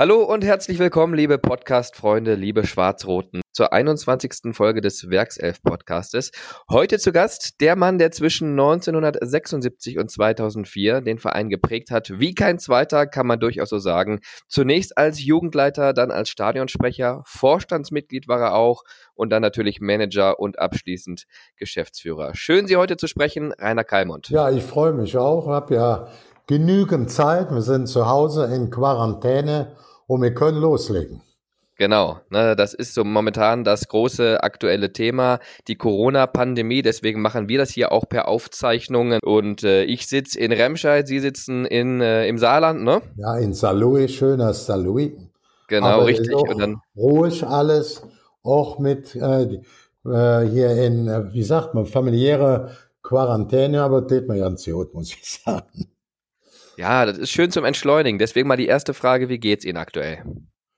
Hallo und herzlich willkommen, liebe Podcast-Freunde, liebe Schwarz-Roten, zur 21. Folge des Werkself-Podcastes. Heute zu Gast der Mann, der zwischen 1976 und 2004 den Verein geprägt hat. Wie kein zweiter, kann man durchaus so sagen. Zunächst als Jugendleiter, dann als Stadionsprecher, Vorstandsmitglied war er auch und dann natürlich Manager und abschließend Geschäftsführer. Schön, Sie heute zu sprechen, Rainer Kalmund. Ja, ich freue mich auch. Habe ja genügend Zeit. Wir sind zu Hause in Quarantäne und wir können loslegen. Genau, ne, das ist so momentan das große aktuelle Thema, die Corona-Pandemie. Deswegen machen wir das hier auch per Aufzeichnungen. Und äh, ich sitze in Remscheid, Sie sitzen in, äh, im Saarland, ne? Ja, in Saarlouis, schöner Saarlouis. Genau, Aber richtig. Und dann ruhig alles, auch mit äh, äh, hier in, äh, wie sagt man, familiäre Quarantäne, aber das man ganz gut, muss ich sagen. Ja, das ist schön zum Entschleunigen. Deswegen mal die erste Frage, wie geht's Ihnen aktuell?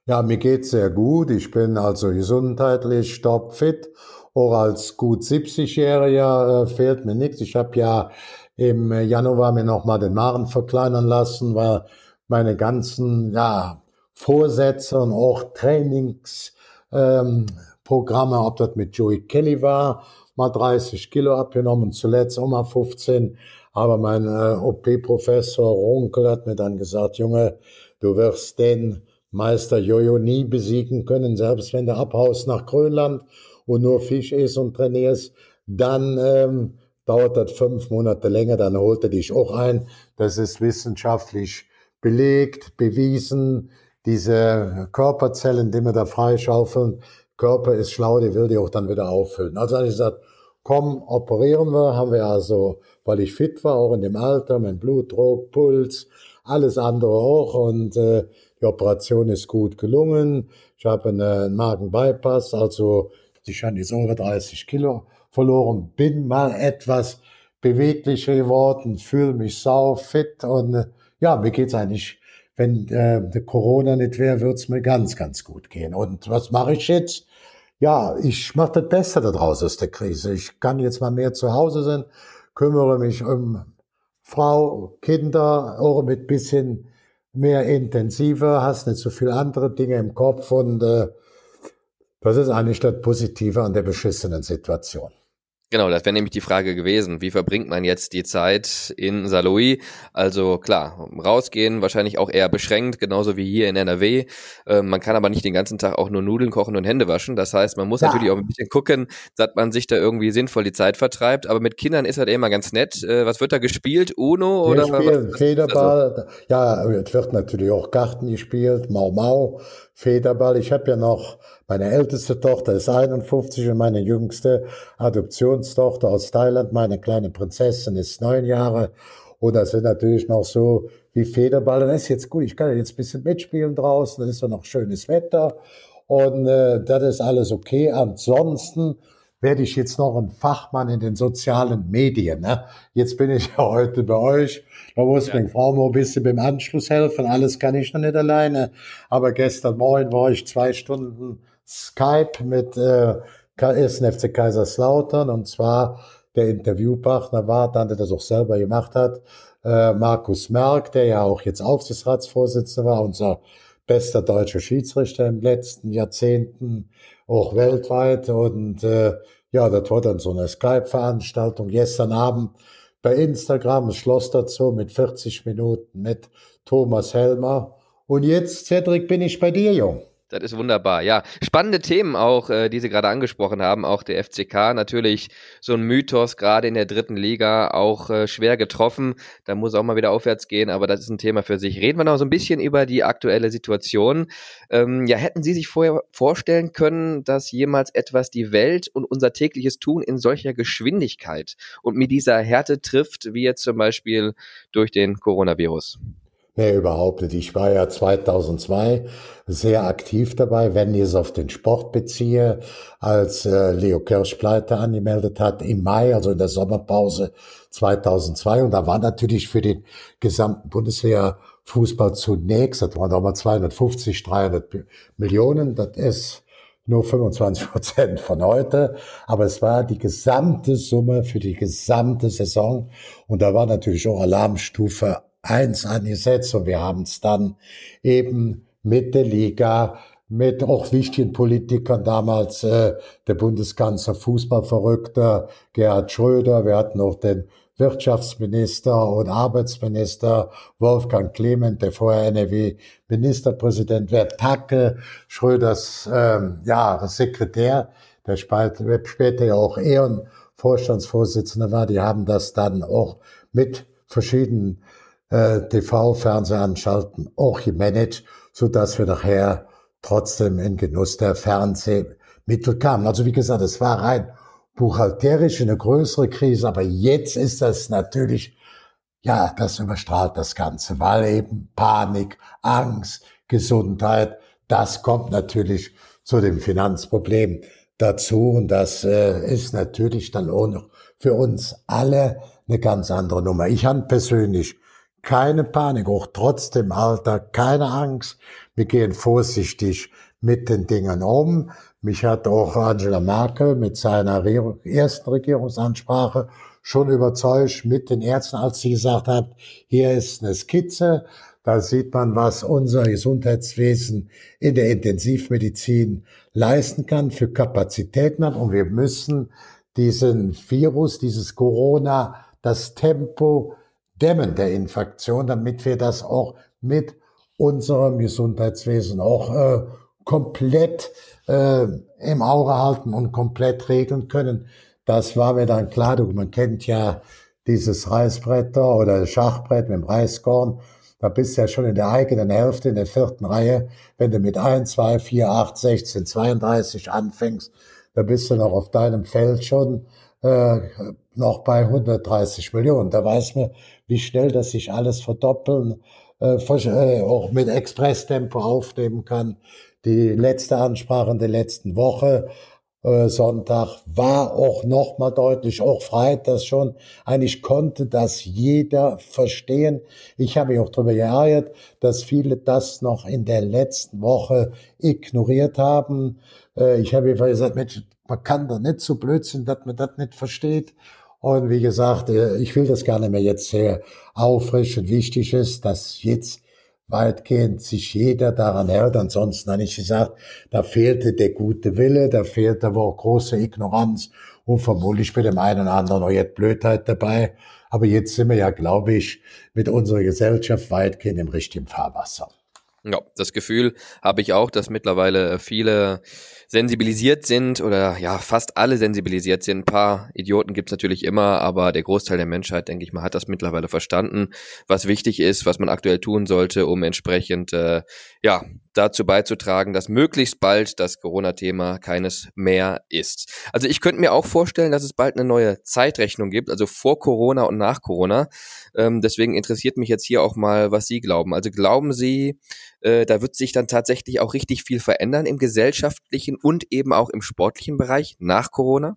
Ja, mir geht's sehr gut. Ich bin also gesundheitlich topfit. Auch als gut 70-Jähriger äh, fehlt mir nichts. Ich habe ja im Januar mir nochmal den Magen verkleinern lassen, weil meine ganzen ja, Vorsätze und auch Trainingsprogramme, ähm, ob das mit Joey Kelly war, mal 30 Kilo abgenommen, zuletzt auch mal 15. Aber mein äh, OP-Professor Runkel hat mir dann gesagt, Junge, du wirst den Meister Jojo nie besiegen können, selbst wenn du abhaust nach Grönland und nur Fisch isst und trainierst, dann ähm, dauert das fünf Monate länger, dann holt er dich auch ein. Das ist wissenschaftlich belegt, bewiesen. Diese Körperzellen, die wir da freischaufeln, Körper ist schlau, die will die auch dann wieder auffüllen. Also habe ich gesagt, komm, operieren wir, haben wir also, weil ich fit war, auch in dem Alter, mein Blutdruck, Puls, alles andere auch und äh, die Operation ist gut gelungen. Ich habe einen Magenbypass, also ich habe jetzt über 30 Kilo verloren, bin mal etwas beweglicher geworden, fühle mich sau fit und ja, mir geht's eigentlich, wenn äh, Corona nicht wäre, würde es mir ganz, ganz gut gehen. Und was mache ich jetzt? Ja, ich mache das Beste daraus aus der Krise. Ich kann jetzt mal mehr zu Hause sein, kümmere mich um Frau, Kinder, auch mit bisschen mehr intensiver, hast nicht so viel andere Dinge im Kopf und äh, das ist eigentlich das Positive an der beschissenen Situation. Genau, das wäre nämlich die Frage gewesen. Wie verbringt man jetzt die Zeit in Saloy? Also klar, rausgehen wahrscheinlich auch eher beschränkt, genauso wie hier in NRW. Ähm, man kann aber nicht den ganzen Tag auch nur Nudeln kochen und Hände waschen. Das heißt, man muss ja. natürlich auch ein bisschen gucken, dass man sich da irgendwie sinnvoll die Zeit vertreibt. Aber mit Kindern ist halt immer ganz nett. Äh, was wird da gespielt? Uno oder? Wir spielen Federball. Also? Ja, es wird natürlich auch Garten gespielt, Mau Mau, Federball. Ich habe ja noch meine älteste Tochter ist 51 und meine jüngste Adoptionstochter aus Thailand, meine kleine Prinzessin, ist neun Jahre. Und das sind natürlich noch so wie Federball. Und das ist jetzt gut, ich kann jetzt ein bisschen mitspielen draußen, dann ist ja noch schönes Wetter. Und äh, das ist alles okay. Ansonsten werde ich jetzt noch ein Fachmann in den sozialen Medien. Ne? Jetzt bin ich ja heute bei euch. Da muss ja. meine Frau mal ein bisschen beim Anschluss helfen. Alles kann ich noch nicht alleine. Aber gestern Morgen war ich zwei Stunden Skype mit äh, 1. FC Kaiserslautern und zwar der Interviewpartner war, dann der das auch selber gemacht hat, äh, Markus Merck, der ja auch jetzt Aufsichtsratsvorsitzender war, unser bester deutscher Schiedsrichter im letzten Jahrzehnten, auch weltweit. Und äh, ja, das war dann so eine Skype-Veranstaltung gestern Abend bei Instagram, ein Schloss dazu mit 40 Minuten mit Thomas Helmer. Und jetzt, Cedric, bin ich bei dir, Jung. Das ist wunderbar. Ja, spannende Themen auch, äh, die Sie gerade angesprochen haben. Auch der FCK natürlich so ein Mythos, gerade in der dritten Liga, auch äh, schwer getroffen. Da muss auch mal wieder aufwärts gehen, aber das ist ein Thema für sich. Reden wir noch so ein bisschen über die aktuelle Situation. Ähm, ja, hätten Sie sich vorher vorstellen können, dass jemals etwas die Welt und unser tägliches Tun in solcher Geschwindigkeit und mit dieser Härte trifft, wie jetzt zum Beispiel durch den Coronavirus? Nee, überhaupt nicht. Ich war ja 2002 sehr aktiv dabei, wenn ich es auf den Sport beziehe, als äh, Leo Kirsch pleite angemeldet hat im Mai, also in der Sommerpause 2002. Und da war natürlich für den gesamten Bundeswehr Fußball zunächst, das waren damals 250, 300 Millionen, das ist nur 25 Prozent von heute, aber es war die gesamte Summe für die gesamte Saison und da war natürlich auch Alarmstufe eins angesetzt und wir haben es dann eben mit der Liga, mit auch wichtigen Politikern damals, äh, der Bundeskanzler Fußballverrückter Gerhard Schröder, wir hatten auch den Wirtschaftsminister und Arbeitsminister Wolfgang Clement, der vorher NRW-Ministerpräsident wird, Tacke, Schröders ähm, ja, Sekretär, der später ja auch Ehrenvorstandsvorsitzender war, die haben das dann auch mit verschiedenen äh, TV-Fernsehanstalten auch gemanagt, so dass wir nachher trotzdem in Genuss der Fernsehmittel kamen. Also wie gesagt, es war rein buchhalterisch eine größere Krise, aber jetzt ist das natürlich, ja, das überstrahlt das Ganze, weil eben Panik, Angst, Gesundheit, das kommt natürlich zu dem Finanzproblem dazu und das äh, ist natürlich dann auch noch für uns alle eine ganz andere Nummer. Ich habe persönlich keine Panik, auch trotz dem Alter, keine Angst. Wir gehen vorsichtig mit den Dingen um. Mich hat auch Angela Merkel mit seiner ersten Regierungsansprache schon überzeugt mit den Ärzten, als sie gesagt hat, hier ist eine Skizze, da sieht man, was unser Gesundheitswesen in der Intensivmedizin leisten kann für Kapazitäten hat. Und wir müssen diesen Virus, dieses Corona, das Tempo dämmen der Infektion, damit wir das auch mit unserem Gesundheitswesen auch äh, komplett äh, im Auge halten und komplett regeln können. Das war mir dann klar. Du, man kennt ja dieses Reißbretter oder Schachbrett mit dem Reißkorn. Da bist du ja schon in der eigenen Hälfte, in der vierten Reihe. Wenn du mit 1, 2, 4, 8, 16, 32 anfängst, da bist du noch auf deinem Feld schon äh, noch bei 130 Millionen. Da weiß man, wie schnell das sich alles verdoppeln, äh, äh, auch mit Expresstempo aufnehmen kann. Die letzte Ansprache in der letzten Woche, äh, Sonntag, war auch nochmal deutlich, auch Freitag schon. Eigentlich konnte das jeder verstehen. Ich habe mich auch darüber geärgert, dass viele das noch in der letzten Woche ignoriert haben. Äh, ich habe gesagt, Mensch, man kann da nicht so blöd sein, dass man das nicht versteht. Und wie gesagt, äh, ich will das gar nicht mehr jetzt sehr auffrischen. Wichtig ist, dass jetzt weitgehend sich jeder daran hält. Ansonsten habe ich gesagt, da fehlte der gute Wille, da fehlte aber auch große Ignoranz und vermutlich bei dem einen oder anderen auch jetzt Blödheit dabei. Aber jetzt sind wir ja, glaube ich, mit unserer Gesellschaft weitgehend im richtigen Fahrwasser. Ja, das Gefühl habe ich auch, dass mittlerweile viele sensibilisiert sind oder ja, fast alle sensibilisiert sind. Ein paar Idioten gibt's natürlich immer, aber der Großteil der Menschheit, denke ich mal, hat das mittlerweile verstanden, was wichtig ist, was man aktuell tun sollte, um entsprechend äh, ja, dazu beizutragen, dass möglichst bald das Corona-Thema keines mehr ist. Also ich könnte mir auch vorstellen, dass es bald eine neue Zeitrechnung gibt, also vor Corona und nach Corona. Ähm, deswegen interessiert mich jetzt hier auch mal, was Sie glauben. Also glauben Sie, äh, da wird sich dann tatsächlich auch richtig viel verändern im gesellschaftlichen und eben auch im sportlichen Bereich nach Corona?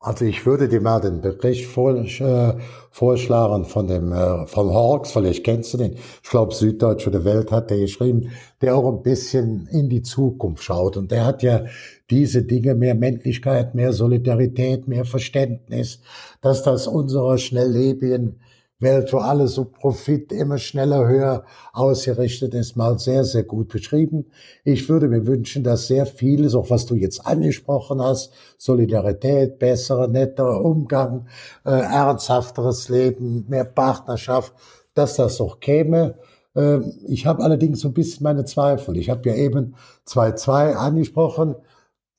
Also ich würde dir mal den Bericht vor, äh, vorschlagen von dem äh, von Hawks, vielleicht kennst du den. Ich glaube Süddeutsche der Welt hat der geschrieben, der auch ein bisschen in die Zukunft schaut und der hat ja diese Dinge mehr Männlichkeit, mehr Solidarität, mehr Verständnis, dass das unserer schnelllebigen Welt, wo alles so Profit immer schneller, höher ausgerichtet ist, mal sehr, sehr gut beschrieben. Ich würde mir wünschen, dass sehr vieles, auch was du jetzt angesprochen hast, Solidarität, besserer, netter Umgang, äh, ernsthafteres Leben, mehr Partnerschaft, dass das auch käme. Ähm, ich habe allerdings so ein bisschen meine Zweifel. Ich habe ja eben 2-2 angesprochen.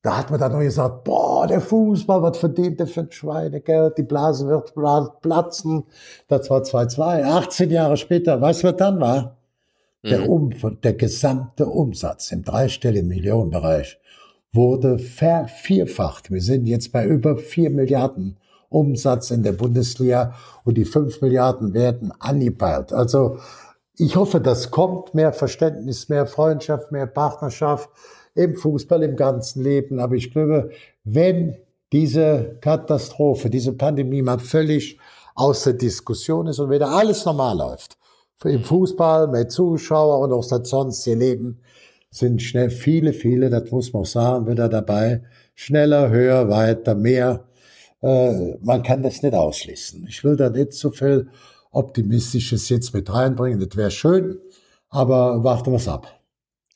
Da hat man dann noch gesagt, boah, der Fußball, was verdient der für ein Schweinegeld, die Blase wird platzen. Das war 2-2. 18 Jahre später, weißt du, was dann war? Mhm. Der, um, der gesamte Umsatz im dreistelligen Millionenbereich wurde vervierfacht. Wir sind jetzt bei über 4 Milliarden Umsatz in der Bundesliga und die 5 Milliarden werden angepeilt. Also ich hoffe, das kommt mehr Verständnis, mehr Freundschaft, mehr Partnerschaft im Fußball, im ganzen Leben. Aber ich glaube, wenn diese Katastrophe, diese Pandemie mal völlig aus der Diskussion ist und wieder alles normal läuft, im Fußball, mit Zuschauer und auch sonst ihr Leben, sind schnell viele, viele, das muss man auch sagen, wieder dabei. Schneller, höher, weiter, mehr. Äh, man kann das nicht ausschließen. Ich will da nicht so viel Optimistisches jetzt mit reinbringen. Das wäre schön, aber warten wir es ab.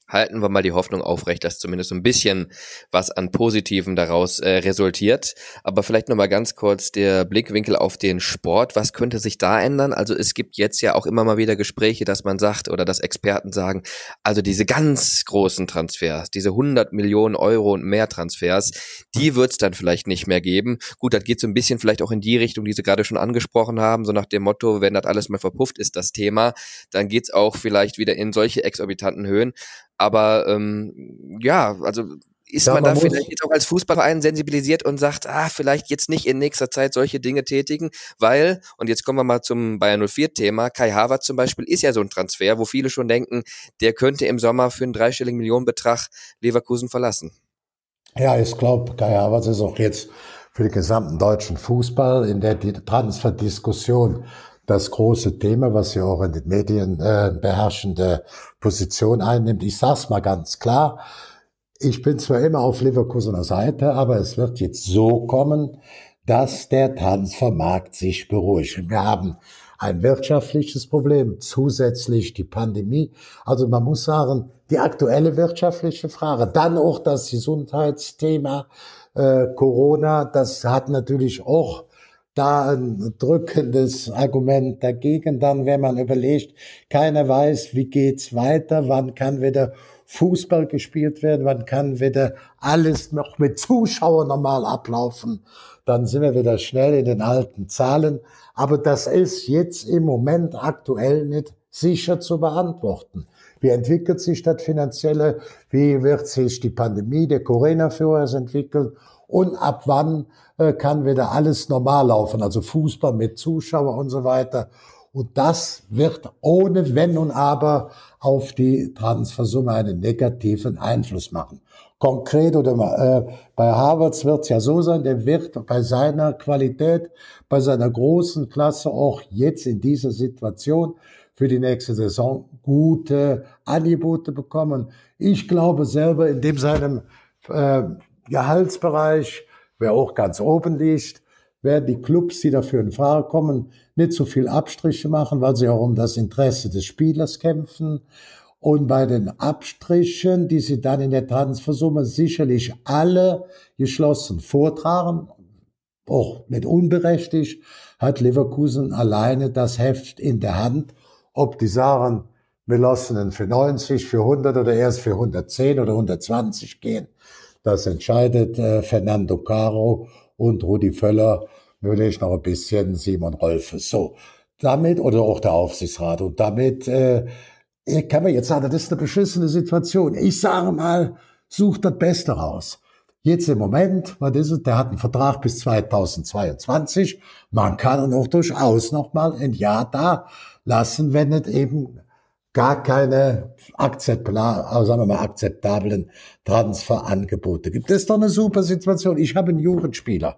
Halten wir mal die Hoffnung aufrecht, dass zumindest so ein bisschen was an Positiven daraus äh, resultiert. Aber vielleicht noch mal ganz kurz der Blickwinkel auf den Sport. Was könnte sich da ändern? Also es gibt jetzt ja auch immer mal wieder Gespräche, dass man sagt oder dass Experten sagen, also diese ganz großen Transfers, diese 100 Millionen Euro und mehr Transfers, die wird es dann vielleicht nicht mehr geben. Gut, das geht so ein bisschen vielleicht auch in die Richtung, die Sie gerade schon angesprochen haben, so nach dem Motto, wenn das alles mal verpufft ist, das Thema, dann geht's auch vielleicht wieder in solche exorbitanten Höhen. Aber ähm, ja, also ist ja, man, man da vielleicht jetzt auch als Fußballverein sensibilisiert und sagt, ah, vielleicht jetzt nicht in nächster Zeit solche Dinge tätigen, weil, und jetzt kommen wir mal zum Bayern 04-Thema, Kai Havertz zum Beispiel ist ja so ein Transfer, wo viele schon denken, der könnte im Sommer für einen dreistelligen Millionenbetrag Leverkusen verlassen. Ja, ich glaube, Kai Havertz ist auch jetzt für den gesamten deutschen Fußball in der Transferdiskussion das große Thema, was ja auch in den Medien äh, beherrschende Position einnimmt. Ich sag's mal ganz klar. Ich bin zwar immer auf Leverkusener Seite, aber es wird jetzt so kommen, dass der Transfermarkt sich beruhigt. Wir haben ein wirtschaftliches Problem, zusätzlich die Pandemie. Also man muss sagen, die aktuelle wirtschaftliche Frage, dann auch das Gesundheitsthema, äh, Corona, das hat natürlich auch da ein drückendes Argument dagegen. Dann, wenn man überlegt, keiner weiß, wie geht's weiter, wann kann wieder Fußball gespielt werden, wann kann wieder alles noch mit Zuschauern normal ablaufen, dann sind wir wieder schnell in den alten Zahlen. Aber das ist jetzt im Moment aktuell nicht sicher zu beantworten. Wie entwickelt sich das Finanzielle? Wie wird sich die Pandemie der Corona-Führers entwickeln? Und ab wann kann wieder alles normal laufen? Also Fußball mit Zuschauer und so weiter. Und das wird ohne Wenn und Aber auf die Transfersumme einen negativen Einfluss machen. Konkret oder äh, bei Harvards wird es ja so sein, der wird bei seiner Qualität, bei seiner großen Klasse auch jetzt in dieser Situation für die nächste Saison gute Angebote bekommen. Ich glaube selber in dem seinem äh, Gehaltsbereich, wer auch ganz oben liegt, werden die Clubs, die dafür in Frage kommen, nicht so viel Abstriche machen, weil sie auch um das Interesse des Spielers kämpfen. Und bei den Abstrichen, die sie dann in der Transfersumme sicherlich alle geschlossen vortragen, auch nicht unberechtigt, hat Leverkusen alleine das Heft in der Hand ob die sagen, wir lassen ihn für 90, für 100 oder erst für 110 oder 120 gehen. Das entscheidet äh, Fernando Caro und Rudi Völler, würde ich noch ein bisschen Simon Rolfe. So, damit, oder auch der Aufsichtsrat. Und damit äh, kann man jetzt sagen, das ist eine beschissene Situation. Ich sage mal, sucht das Beste raus. Jetzt im Moment, was ist es? Der hat einen Vertrag bis 2022. Man kann auch durchaus noch mal ein Jahr da lassen, wenn es eben gar keine akzeptablen, also sagen wir mal, akzeptablen Transferangebote gibt. Das ist doch eine super Situation. Ich habe einen Jugendspieler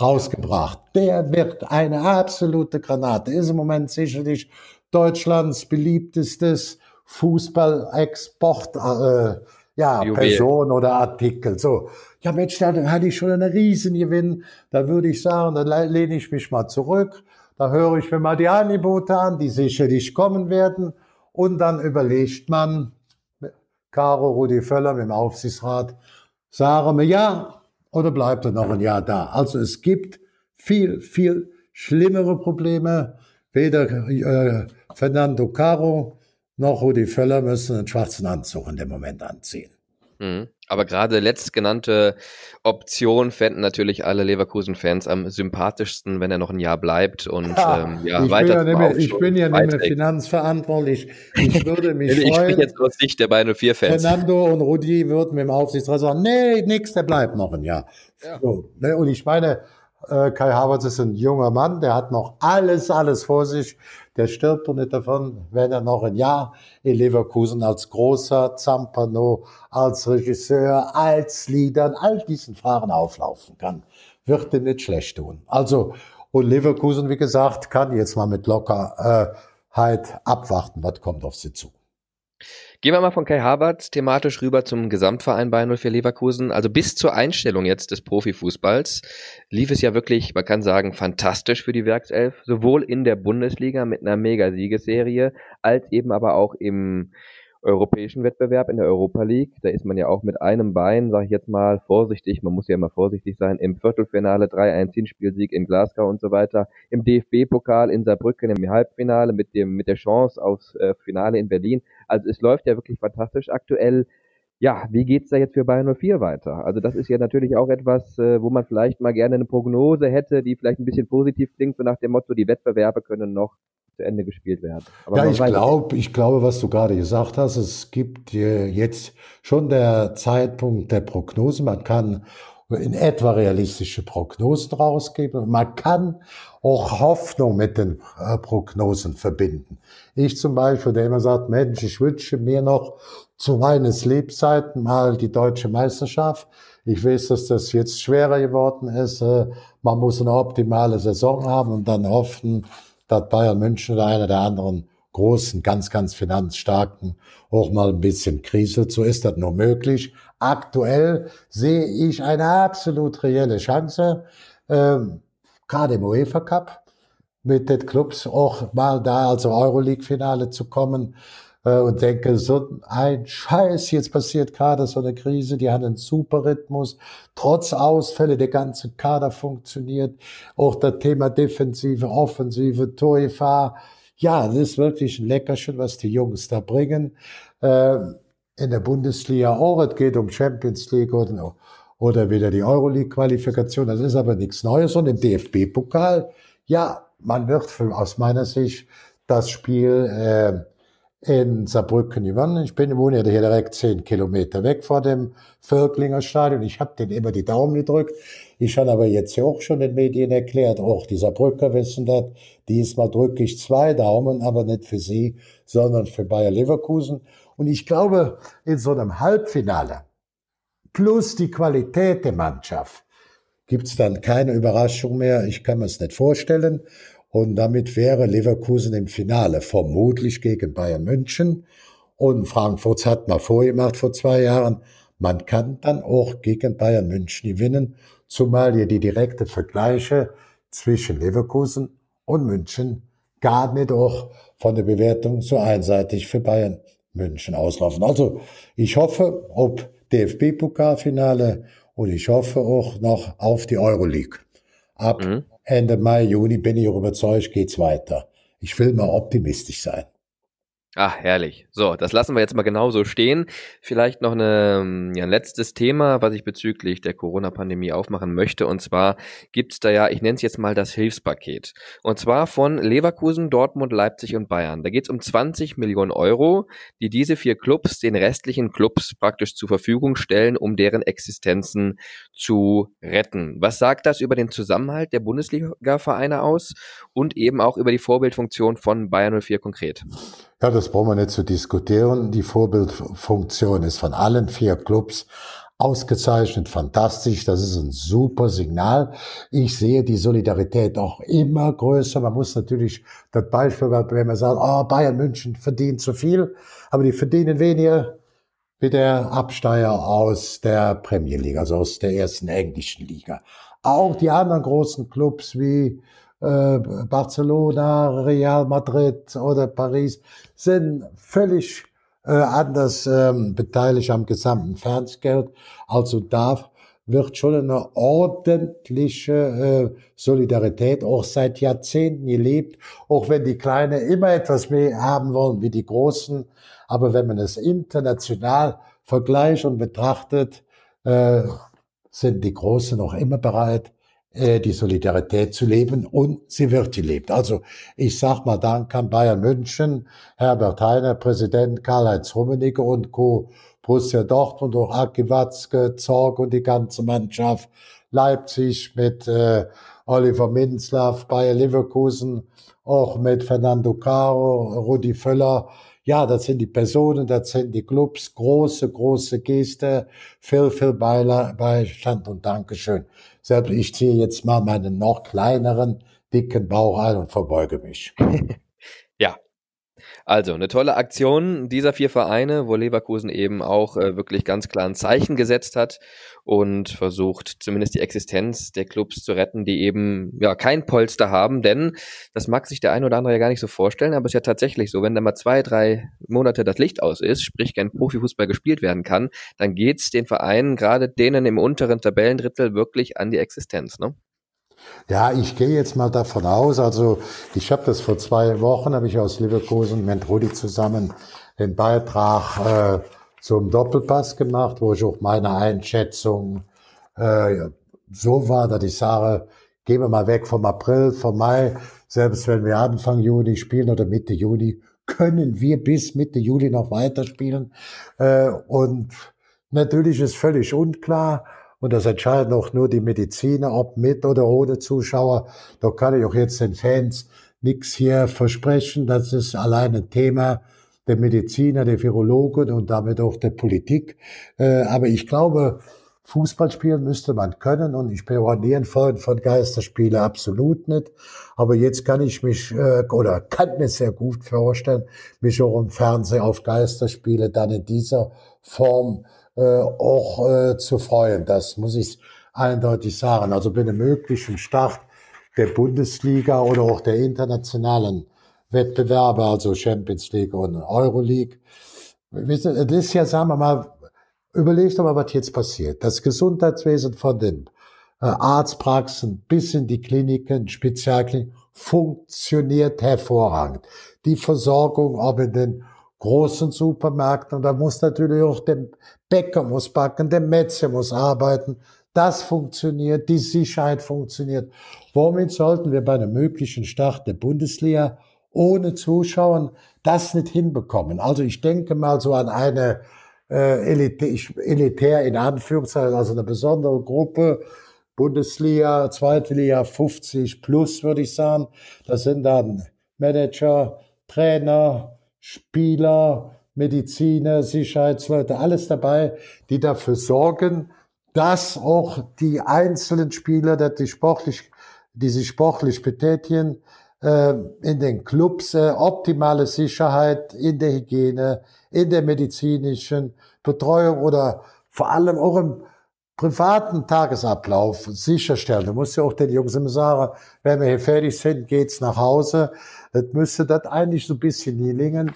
rausgebracht. Der wird eine absolute Granate. Ist im Moment sicherlich Deutschlands beliebtestes Fußball-Export, äh, ja, Juwel. Person oder Artikel. So. Ja, Mensch, da hatte ich schon einen Riesengewinn. Da würde ich sagen, da lehne ich mich mal zurück da höre ich mir mal die Angebote an, die sicherlich kommen werden. Und dann überlegt man, Caro Rudi Völler mit dem Aufsichtsrat, sagen wir ja oder bleibt er noch ein Jahr da? Also es gibt viel, viel schlimmere Probleme. Weder äh, Fernando Caro noch Rudi Völler müssen einen schwarzen Anzug in dem Moment anziehen. Mhm. Aber gerade letztgenannte Option fänden natürlich alle Leverkusen-Fans am sympathischsten, wenn er noch ein Jahr bleibt und ja, ähm, ja, ich weiter. Bin ja nicht mehr, ich bin ja nicht mehr finanzverantwortlich. Ich würde mich ich freuen. Ich bin jetzt aus Sicht der beiden 04-Fans. Fernando und Rudi würden mit dem Aufsichtsrat sagen, nee, nix, der bleibt noch ein Jahr. Ja. So, ne? Und ich meine, Kai Havertz ist ein junger Mann, der hat noch alles, alles vor sich. Der stirbt doch nicht davon, wenn er noch ein Jahr in Leverkusen als großer Zampano, als Regisseur, als Lieder, all diesen Fahren auflaufen kann. Wird ihm nicht schlecht tun. Also, und Leverkusen, wie gesagt, kann jetzt mal mit Lockerheit abwarten, was kommt auf sie zu. Gehen wir mal von Kai Havertz thematisch rüber zum Gesamtverein Bayern 04 Leverkusen. Also bis zur Einstellung jetzt des Profifußballs lief es ja wirklich, man kann sagen, fantastisch für die Werkself. Sowohl in der Bundesliga mit einer Mega-Siegesserie, als eben aber auch im europäischen Wettbewerb in der Europa League. Da ist man ja auch mit einem Bein, sage ich jetzt mal, vorsichtig, man muss ja immer vorsichtig sein, im Viertelfinale 3-1 Hinspielsieg in Glasgow und so weiter, im DFB-Pokal in Saarbrücken im Halbfinale mit dem mit der Chance aufs äh, Finale in Berlin. Also es läuft ja wirklich fantastisch aktuell. Ja, wie geht's da jetzt für Bayern 04 weiter? Also das ist ja natürlich auch etwas, äh, wo man vielleicht mal gerne eine Prognose hätte, die vielleicht ein bisschen positiv klingt, so nach dem Motto, die Wettbewerbe können noch zu Ende gespielt werden. Aber ja, ich glaube, ich glaube, was du gerade gesagt hast, es gibt jetzt schon der Zeitpunkt der Prognose. Man kann in etwa realistische Prognosen rausgeben. Man kann auch Hoffnung mit den äh, Prognosen verbinden. Ich zum Beispiel, der immer sagt, Mensch, ich wünsche mir noch zu meines Lebzeiten mal die deutsche Meisterschaft. Ich weiß, dass das jetzt schwerer geworden ist. Äh, man muss eine optimale Saison haben und dann hoffen, dass Bayern München oder einer der anderen großen, ganz, ganz finanzstarken auch mal ein bisschen kriselt. So ist das nur möglich. Aktuell sehe ich eine absolut reelle Chance, ähm, gerade im UEFA Cup mit den Clubs auch mal da als Euroleague-Finale zu kommen und denke, so ein Scheiß, jetzt passiert gerade so eine Krise, die hat einen super Rhythmus, trotz Ausfälle, der ganze Kader funktioniert, auch das Thema Defensive, Offensive, Torgefahr, ja, das ist wirklich ein Leckerchen, was die Jungs da bringen. Äh, in der Bundesliga auch, es geht um Champions League oder, oder wieder die Euroleague-Qualifikation, das ist aber nichts Neues. Und im DFB-Pokal, ja, man wird aus meiner Sicht das Spiel äh, in Saarbrücken gewonnen. Ich bin, wohne ja hier direkt zehn Kilometer weg vor dem Völklinger Stadion. Ich habe den immer die Daumen gedrückt. Ich habe aber jetzt ja auch schon den Medien erklärt, auch die Saarbrücker wissen das. Diesmal drücke ich zwei Daumen, aber nicht für sie, sondern für Bayer Leverkusen. Und ich glaube, in so einem Halbfinale plus die Qualität der Mannschaft gibt's dann keine Überraschung mehr. Ich kann mir es nicht vorstellen. Und damit wäre Leverkusen im Finale vermutlich gegen Bayern München. Und Frankfurt hat mal vorgemacht vor zwei Jahren. Man kann dann auch gegen Bayern München gewinnen, zumal hier die direkte Vergleiche zwischen Leverkusen und München gar nicht auch von der Bewertung so einseitig für Bayern München auslaufen. Also ich hoffe, ob DFB-Pokalfinale und ich hoffe auch noch auf die Euroleague. Ab mhm. Ende Mai, Juni bin ich auch überzeugt, geht's weiter. Ich will mal optimistisch sein. Ach, herrlich. So, das lassen wir jetzt mal genauso stehen. Vielleicht noch eine, ja, ein letztes Thema, was ich bezüglich der Corona-Pandemie aufmachen möchte. Und zwar gibt's da ja, ich nenne es jetzt mal das Hilfspaket. Und zwar von Leverkusen, Dortmund, Leipzig und Bayern. Da geht's um 20 Millionen Euro, die diese vier Clubs den restlichen Clubs praktisch zur Verfügung stellen, um deren Existenzen zu retten. Was sagt das über den Zusammenhalt der Bundesliga-Vereine aus und eben auch über die Vorbildfunktion von Bayern 04 konkret? Ja, das brauchen wir nicht zu diskutieren. Die Vorbildfunktion ist von allen vier Clubs ausgezeichnet, fantastisch. Das ist ein super Signal. Ich sehe die Solidarität auch immer größer. Man muss natürlich das Beispiel, wenn man sagt, oh, Bayern München verdient zu viel, aber die verdienen weniger wie der Absteiger aus der Premier League, also aus der ersten englischen Liga. Auch die anderen großen Clubs wie äh, Barcelona, Real Madrid oder Paris sind völlig äh, anders ähm, beteiligt am gesamten Fernsehgeld. Also da wird schon eine ordentliche äh, Solidarität auch seit Jahrzehnten gelebt, auch wenn die Kleinen immer etwas mehr haben wollen wie die Großen. Aber wenn man es international vergleicht und betrachtet, sind die Großen noch immer bereit, die Solidarität zu leben und sie wird gelebt. Also ich sag mal Dank an Bayern München, Herbert Heiner, Präsident Karl-Heinz Rummenigge und Co. Borussia Dortmund, auch Aki Watzke, Zorg und die ganze Mannschaft, Leipzig mit äh, Oliver Minzlaff, Bayer Leverkusen, auch mit Fernando Caro, Rudi Völler, ja, das sind die Personen, das sind die Clubs. Große, große Geste. Viel, viel Beistand und Dankeschön. Selbst ich ziehe jetzt mal meinen noch kleineren, dicken Bauch ein und verbeuge mich. Also eine tolle Aktion dieser vier Vereine, wo Leverkusen eben auch äh, wirklich ganz klar ein Zeichen gesetzt hat und versucht zumindest die Existenz der Clubs zu retten, die eben ja kein Polster haben, denn das mag sich der eine oder andere ja gar nicht so vorstellen, aber es ist ja tatsächlich so, wenn da mal zwei, drei Monate das Licht aus ist, sprich kein Profifußball gespielt werden kann, dann geht's den Vereinen, gerade denen im unteren Tabellendrittel, wirklich an die Existenz, ne? Ja, ich gehe jetzt mal davon aus, also ich habe das vor zwei Wochen, habe ich aus Leverkusen mit Rudi zusammen den Beitrag äh, zum Doppelpass gemacht, wo ich auch meine Einschätzung äh, so war, dass ich sage, gehen wir mal weg vom April, vom Mai, selbst wenn wir Anfang Juni spielen oder Mitte Juni, können wir bis Mitte Juli noch weiterspielen. Äh, und natürlich ist völlig unklar, und das entscheiden auch nur die Mediziner, ob mit oder ohne Zuschauer. Da kann ich auch jetzt den Fans nichts hier versprechen. Das ist allein ein Thema der Mediziner, der Virologen und damit auch der Politik. Äh, aber ich glaube, Fußball spielen müsste man können und ich bin auch nie ein Freund von Geisterspielen, absolut nicht. Aber jetzt kann ich mich äh, oder kann mir sehr gut vorstellen, mich auch im Fernsehen auf Geisterspiele dann in dieser Form auch äh, zu freuen. Das muss ich eindeutig sagen. Also bei einem möglichen Start der Bundesliga oder auch der internationalen Wettbewerbe, also Champions League und Euroleague. Das ist ja, sagen wir mal, überlegt doch mal, was jetzt passiert. Das Gesundheitswesen von den äh, Arztpraxen bis in die Kliniken, Spezialkliniken, funktioniert hervorragend. Die Versorgung, ob in den großen Supermärkten, und da muss natürlich auch der Bäcker muss backen, der Metzger muss arbeiten. Das funktioniert, die Sicherheit funktioniert. Womit sollten wir bei einem möglichen Start der Bundesliga ohne Zuschauern das nicht hinbekommen? Also ich denke mal so an eine äh, elitär, elitär in Anführungszeichen, also eine besondere Gruppe, Bundesliga, zweite Liga 50 plus, würde ich sagen. Das sind dann Manager, Trainer, Spieler, Mediziner, Sicherheitsleute, alles dabei, die dafür sorgen, dass auch die einzelnen Spieler, dass die sportlich, die sich sportlich betätigen, äh, in den Clubs äh, optimale Sicherheit in der Hygiene, in der medizinischen Betreuung oder vor allem auch im privaten Tagesablauf sicherstellen. Du musst ja auch den Jungs immer sagen, wenn wir hier fertig sind, geht's nach Hause. Das müsste das eigentlich so ein bisschen gelingen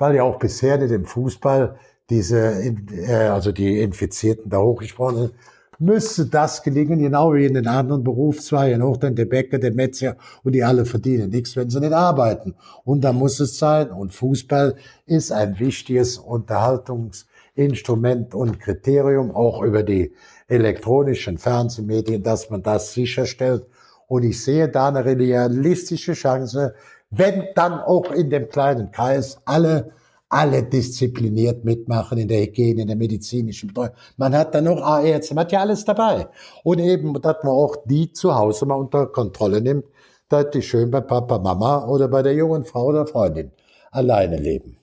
weil ja auch bisher nicht im Fußball diese, äh, also die Infizierten da hochgesprochen sind, müsste das gelingen, genau wie in den anderen Berufszweigen, auch dann der Bäcker, der Metzger und die alle verdienen nichts, wenn sie nicht arbeiten. Und da muss es sein. Und Fußball ist ein wichtiges Unterhaltungsinstrument und Kriterium, auch über die elektronischen Fernsehmedien, dass man das sicherstellt. Und ich sehe da eine realistische Chance, wenn dann auch in dem kleinen Kreis alle alle diszipliniert mitmachen in der Hygiene, in der medizinischen Betreuung. Man hat dann noch Ärzte, man hat ja alles dabei. Und eben, dass man auch die zu Hause mal unter Kontrolle nimmt, dass die schön bei Papa, Mama oder bei der jungen Frau oder Freundin alleine leben.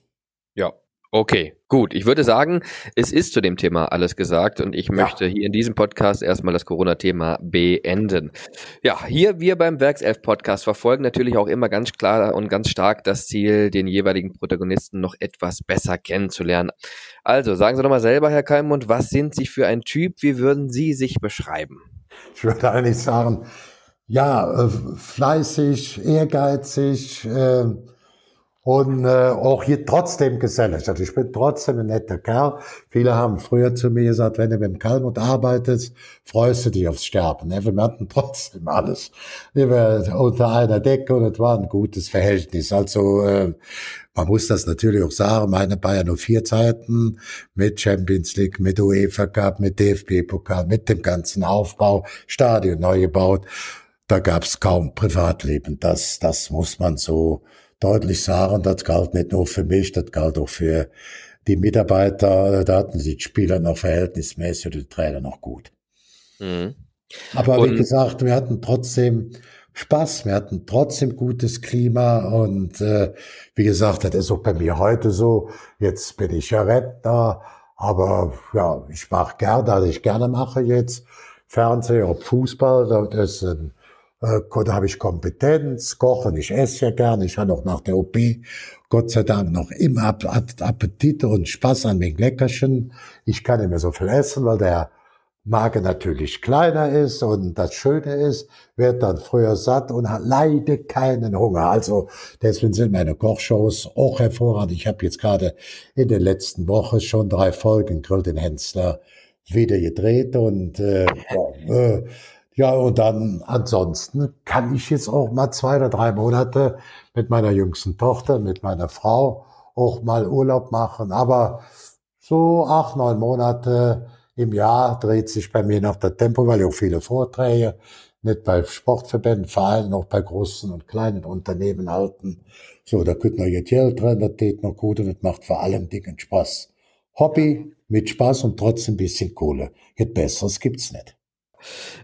Ja, Okay, gut. Ich würde sagen, es ist zu dem Thema alles gesagt und ich möchte ja. hier in diesem Podcast erstmal das Corona-Thema beenden. Ja, hier wir beim Werkself-Podcast verfolgen natürlich auch immer ganz klar und ganz stark das Ziel, den jeweiligen Protagonisten noch etwas besser kennenzulernen. Also, sagen Sie doch mal selber, Herr Kalmund, was sind Sie für ein Typ? Wie würden Sie sich beschreiben? Ich würde eigentlich sagen, ja, äh, fleißig, ehrgeizig, äh, und äh, auch hier trotzdem gesellig. Also ich bin trotzdem ein netter Kerl. Viele haben früher zu mir gesagt, wenn du mit dem Kalmut arbeitest, freust du dich aufs Sterben. Ne? Wir hatten trotzdem alles. Wir waren unter einer Decke und es war ein gutes Verhältnis. Also äh, man muss das natürlich auch sagen, meine Bayern nur vier Zeiten mit Champions League, mit UEFA Cup, mit DFB-Pokal, mit dem ganzen Aufbau, Stadion neu gebaut. Da gab's kaum Privatleben. Das, das muss man so deutlich sagen, das galt nicht nur für mich, das galt auch für die Mitarbeiter. Da hatten die Spieler noch verhältnismäßig oder die Trainer noch gut. Mhm. Aber und wie gesagt, wir hatten trotzdem Spaß, wir hatten trotzdem gutes Klima und äh, wie gesagt, das ist auch bei mir heute so. Jetzt bin ich ja Rentner, aber ja, ich mache gerne, also ich gerne mache jetzt Fernsehen, ob Fußball, das ist ein äh, da habe ich Kompetenz, kochen, ich esse ja gerne, ich habe auch nach der OP Gott sei Dank noch immer Appetit und Spaß an den Leckerchen. Ich kann nicht mehr so viel essen, weil der Magen natürlich kleiner ist und das Schöne ist, wird dann früher satt und leide keinen Hunger. Also deswegen sind meine Kochshows auch hervorragend. Ich habe jetzt gerade in den letzten Wochen schon drei Folgen Grill den Hensler wieder gedreht und äh, äh, ja, und dann ansonsten kann ich jetzt auch mal zwei oder drei Monate mit meiner jüngsten Tochter, mit meiner Frau auch mal Urlaub machen. Aber so acht, neun Monate im Jahr dreht sich bei mir noch der Tempo, weil ich auch viele Vorträge nicht bei Sportverbänden, vor allem auch bei großen und kleinen Unternehmen halten. So, da könnt ihr Geld drin, das geht noch gut und das macht vor allem Dingen Spaß. Hobby mit Spaß und trotzdem ein bisschen Kohle. Jetzt Besseres gibt's nicht.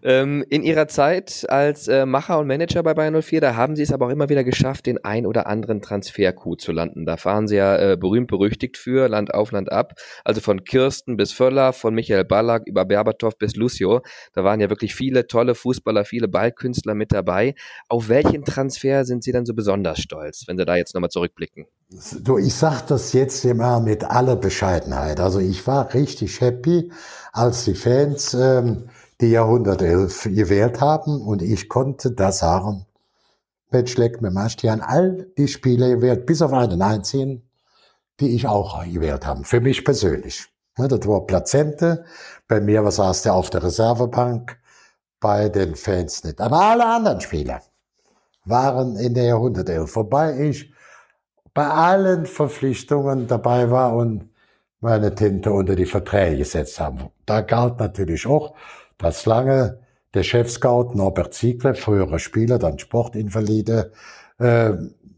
Ähm, in ihrer Zeit als äh, Macher und Manager bei Bayern 04, da haben sie es aber auch immer wieder geschafft, den ein oder anderen Transfercoup zu landen. Da fahren sie ja äh, berühmt berüchtigt für, Land auf, Land ab. Also von Kirsten bis Völler, von Michael Ballack über Berbatov bis Lucio. Da waren ja wirklich viele tolle Fußballer, viele Ballkünstler mit dabei. Auf welchen Transfer sind Sie dann so besonders stolz, wenn Sie da jetzt nochmal zurückblicken? Du, ich sag das jetzt immer mit aller Bescheidenheit. Also ich war richtig happy, als die Fans ähm, die Jahrhundertelf gewählt haben und ich konnte da sagen, Petschleck, Memastian, all die Spiele gewählt, bis auf einen einzigen, die ich auch gewählt habe, für mich persönlich. Das war Plazente, bei mir was saß der auf der Reservebank, bei den Fans nicht. Aber alle anderen Spieler waren in der Jahrhundertelf, wobei ich bei allen Verpflichtungen dabei war und meine Tinte unter die Verträge gesetzt haben. Da galt natürlich auch, dass lange der Chef-Scout Norbert Ziegler, früherer Spieler, dann Sportinvalide, äh,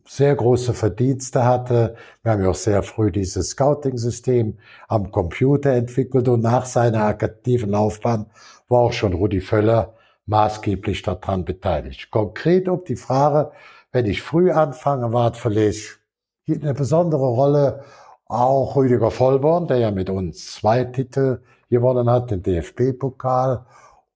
sehr große Verdienste hatte. Wir haben ja auch sehr früh dieses Scouting-System am Computer entwickelt und nach seiner aktiven Laufbahn war auch schon Rudi Völler maßgeblich daran beteiligt. Konkret ob die Frage, wenn ich früh anfange, war vielleicht eine besondere Rolle auch Rüdiger Vollborn, der ja mit uns zwei Titel gewonnen hat, den DFB-Pokal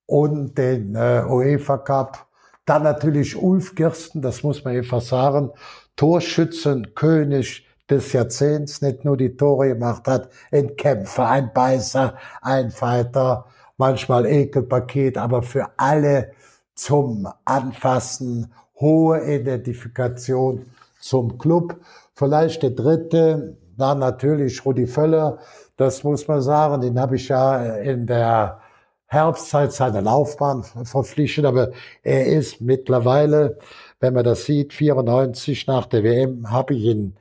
und den äh, UEFA Cup. Dann natürlich Ulf Kirsten, das muss man einfach sagen, Torschützenkönig des Jahrzehnts, nicht nur die Tore gemacht hat, ein Kämpfer, ein Beißer, ein Fighter, manchmal Ekelpaket, aber für alle zum Anfassen, hohe Identifikation zum Club. Vielleicht der dritte war natürlich Rudi Völler, das muss man sagen, den habe ich ja in der Herbstzeit seiner Laufbahn verpflichtet, aber er ist mittlerweile, wenn man das sieht, 94 nach der WM, habe ich ihn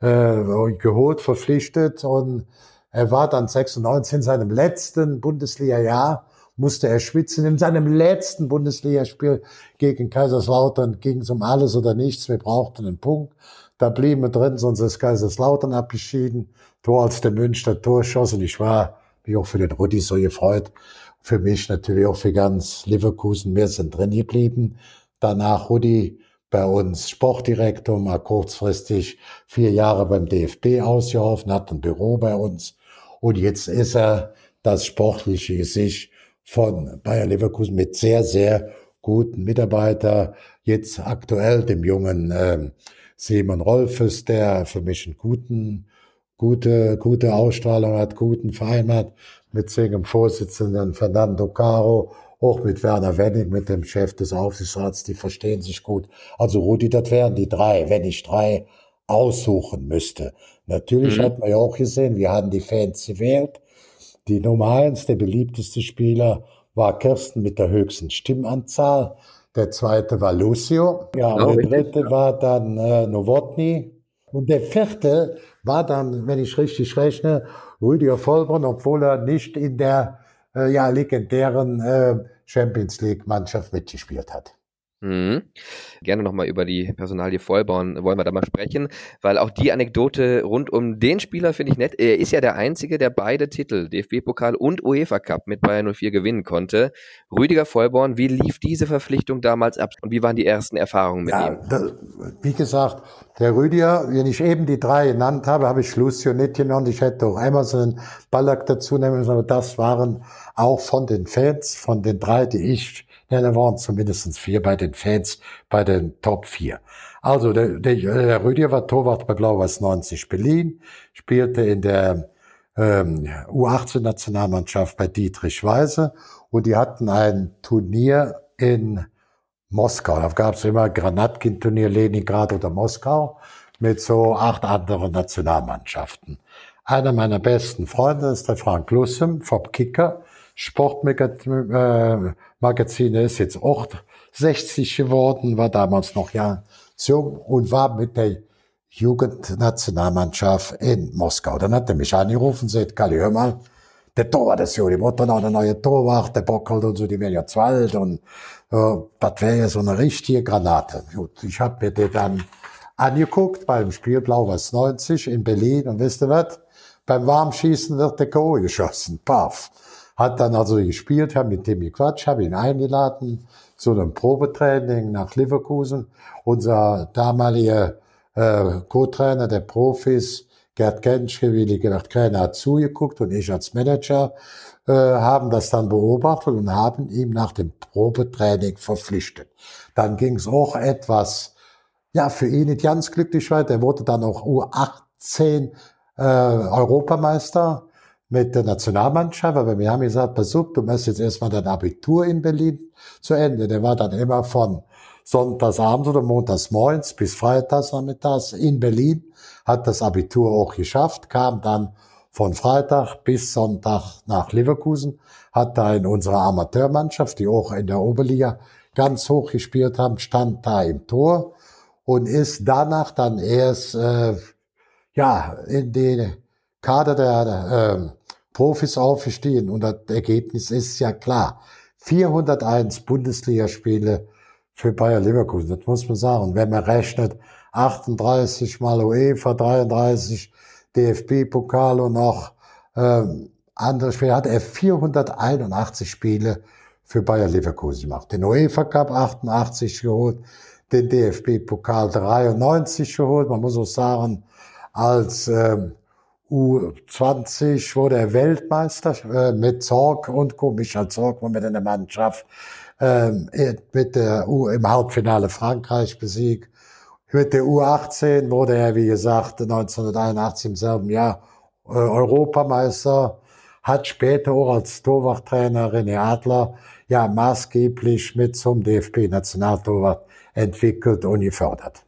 äh, geholt, verpflichtet und er war dann 96 in seinem letzten Bundesliga-Jahr, musste er schwitzen. In seinem letzten Bundesligaspiel gegen Kaiserslautern ging es um alles oder nichts. Wir brauchten einen Punkt. Da blieben wir drin, sonst ist Kaiserslautern abgeschieden. Tor als der Münster Torschuss und ich war mich auch für den Rudi so gefreut. Für mich natürlich auch für ganz Leverkusen. Wir sind drin geblieben. Danach Rudi bei uns Sportdirektor, mal kurzfristig vier Jahre beim DFB ausgeholfen, hat ein Büro bei uns. Und jetzt ist er das sportliche Gesicht von Bayer Leverkusen mit sehr, sehr guten Mitarbeiter. Jetzt aktuell dem jungen äh, Simon Rolfes, der für mich einen guten gute, gute Ausstrahlung hat, guten Verein hat, mit seinem Vorsitzenden Fernando Caro, auch mit Werner Wenning, mit dem Chef des Aufsichtsrats, die verstehen sich gut. Also Rudi, das wären die drei, wenn ich drei aussuchen müsste. Natürlich mhm. hat man ja auch gesehen, wir haben die Fans gewählt. Die Nummer eins, der beliebteste Spieler, war Kirsten mit der höchsten Stimmanzahl. Der zweite war Lucio. Ja, oh, der dritte war dann äh, Nowotny. Und der vierte war dann, wenn ich richtig rechne, Rüdiger Vollborn, obwohl er nicht in der äh, ja, legendären äh, Champions League Mannschaft mitgespielt hat. Mhm. Gerne nochmal über die Personalie Vollborn wollen wir da mal sprechen, weil auch die Anekdote rund um den Spieler finde ich nett. Er ist ja der Einzige, der beide Titel, DFB-Pokal und UEFA Cup mit Bayern 04 gewinnen konnte. Rüdiger Vollborn, wie lief diese Verpflichtung damals ab und wie waren die ersten Erfahrungen mit ja, ihm? Da, wie gesagt, der Rüdiger, wenn ich eben die drei genannt habe, habe ich Lucio nicht genannt. Ich hätte auch einmal so einen Ballack dazu nehmen müssen, aber das waren auch von den Fans, von den drei, die ich da waren zumindest vier bei den Fans, bei den Top 4. Also der, der, der Rüdiger war Torwart bei Blau-Weiß 90 Berlin, spielte in der ähm, U18-Nationalmannschaft bei Dietrich Weise und die hatten ein Turnier in Moskau. Da gab es immer Granatkin-Turnier Leningrad oder Moskau mit so acht anderen Nationalmannschaften. Einer meiner besten Freunde ist der Frank Lussem vom Kicker. Sportmagazin ist jetzt auch 60 geworden, war damals noch ja jung und war mit der Jugendnationalmannschaft in Moskau. Dann hat er mich angerufen und gesagt, Kalli, hör mal, der Torwart ist ja, die Mutter noch eine neue Torwart, der Bockhold und so, die werden ja zu alt und äh, das wäre ja so eine richtige Granate. Gut, ich habe mir den dann angeguckt beim Spiel Blau-Weiß 90 in Berlin und wisst ihr was? Beim Warmschießen wird der K.O. geschossen. Paff. Hat dann also gespielt, haben mit dem gequatscht, habe ihn eingeladen zu einem Probetraining nach Leverkusen. Unser damaliger äh, Co-Trainer der Profis, Gerd Genschke, wie Gerd Kräne, hat zugeguckt und ich als Manager äh, haben das dann beobachtet und haben ihn nach dem Probetraining verpflichtet. Dann ging es auch etwas, ja, für ihn nicht ganz glücklich weiter. Er wurde dann auch U18 äh, Europameister mit der Nationalmannschaft, aber wir haben gesagt, pass du machst jetzt erstmal dein Abitur in Berlin zu Ende. Der war dann immer von Sonntagsabend oder Montagsmorgens bis Freitagsnachmittags in Berlin, hat das Abitur auch geschafft, kam dann von Freitag bis Sonntag nach Leverkusen, hat da in unserer Amateurmannschaft, die auch in der Oberliga ganz hoch gespielt haben, stand da im Tor und ist danach dann erst äh, ja in den Kader der äh, Profis aufgestiegen und das Ergebnis ist ja klar. 401 Bundesligaspiele für Bayer Leverkusen. Das muss man sagen. Wenn man rechnet, 38 mal UEFA, 33 DFB-Pokal und noch ähm, andere Spiele, hat er 481 Spiele für Bayer Leverkusen gemacht. Den UEFA Cup 88 geholt, den DFB-Pokal 93 geholt. Man muss auch sagen, als ähm, U20 wurde er Weltmeister äh, mit Zorg und Co. Michael Zorg war mit in der Mannschaft ähm, mit der U im Halbfinale Frankreich besiegt. Mit der U18 wurde er, wie gesagt, 1981 im selben Jahr äh, Europameister, hat später auch als Torwarttrainer René Adler ja maßgeblich mit zum DFB-Nationaltorwart entwickelt und gefördert.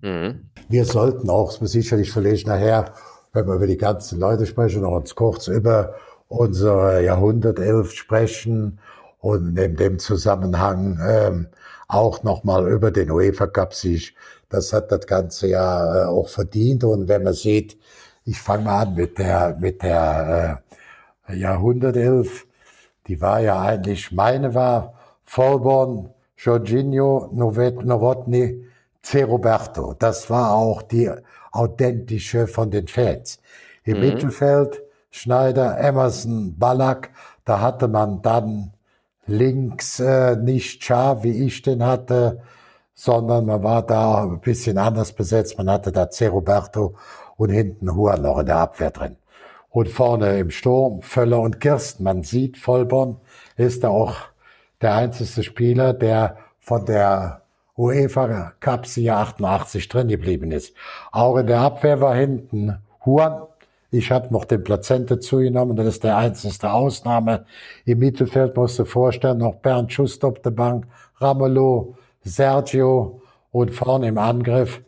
Mhm. Wir sollten auch, sicherlich vielleicht nachher, wenn wir über die ganzen Leute sprechen, noch uns kurz über unsere Jahrhundertelf sprechen und in dem Zusammenhang ähm, auch nochmal über den UEFA Cup sich, das hat das ganze Jahr äh, auch verdient. Und wenn man sieht, ich fange mal an mit der, mit der äh, Jahrhundertelf, die war ja eigentlich, meine war Vollborn, Jorginho, Novotny, C. Roberto. Das war auch die authentische von den Fans. Im mhm. Mittelfeld Schneider, Emerson, Ballack, da hatte man dann links äh, nicht scharf, wie ich den hatte, sondern man war da ein bisschen anders besetzt. Man hatte da C. Roberto und hinten Huan noch in der Abwehr drin. Und vorne im Sturm Völler und Kirsten. Man sieht, Vollborn ist da auch der einzige Spieler, der von der UEFA Cup Jahr 88 drin geblieben ist. Auch in der Abwehr war hinten Huan ich habe noch den Plazente zugenommen, das ist der einzige Ausnahme. Im Mittelfeld musst du vorstellen, noch Bernd Schuster auf der Bank, Ramelow, Sergio und vorne im Angriff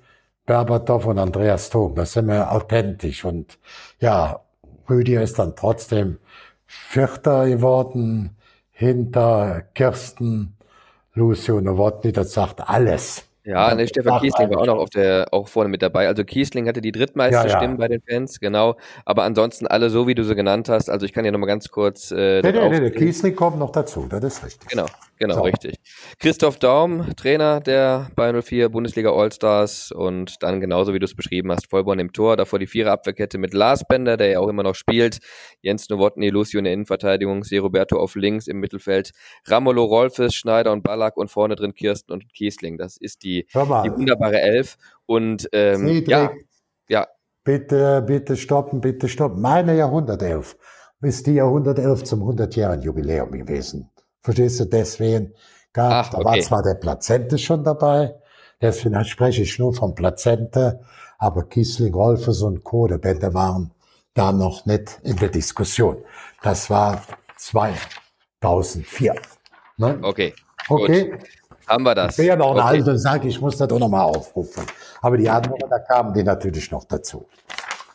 Berbatov und Andreas Thom. Das sind wir authentisch. Und ja, Rüdiger ist dann trotzdem Vierter geworden, hinter Kirsten, Lucio Nowotny, das sagt alles. Ja, ne, Stefan Kiesling war auch noch auf der, auch vorne mit dabei. Also Kiesling hatte die drittmeiste ja, ja. Stimmen bei den Fans, genau. Aber ansonsten alle so, wie du sie genannt hast. Also ich kann ja nochmal ganz kurz. Äh, nee, nee, nee, der Kiesling kommt noch dazu, das ist richtig. Genau, genau, so. richtig. Christoph Daum, Trainer der Bayern 04 Bundesliga All-Stars und dann genauso wie du es beschrieben hast, Vollborn im Tor, davor die Vierer Abwehrkette mit Lars Bender, der ja auch immer noch spielt, Jens Nowotny, Lucio in der Innenverteidigung, Se Roberto auf links im Mittelfeld, Ramolo Rolfes, Schneider und Ballack und vorne drin Kirsten und Kiesling. Das ist die die, wunderbare Elf. Und ähm, Cedric, ja, ja. Bitte, bitte stoppen, bitte stoppen. Meine Jahrhundertelf ist die Jahrhundertelf zum 100-Jahren-Jubiläum gewesen. Verstehst du? Deswegen gab. Da war zwar der Plazente schon dabei, deswegen spreche ich nur von Plazente, aber Kiesling, Rolfes und Co., der Bände waren da noch nicht in der Diskussion. Das war 2004. Ne? Okay. Okay. Gut. Haben wir das. Ich bin ja noch okay. ein und sage, ich muss das auch nochmal aufrufen. Aber die anderen, da kamen die natürlich noch dazu.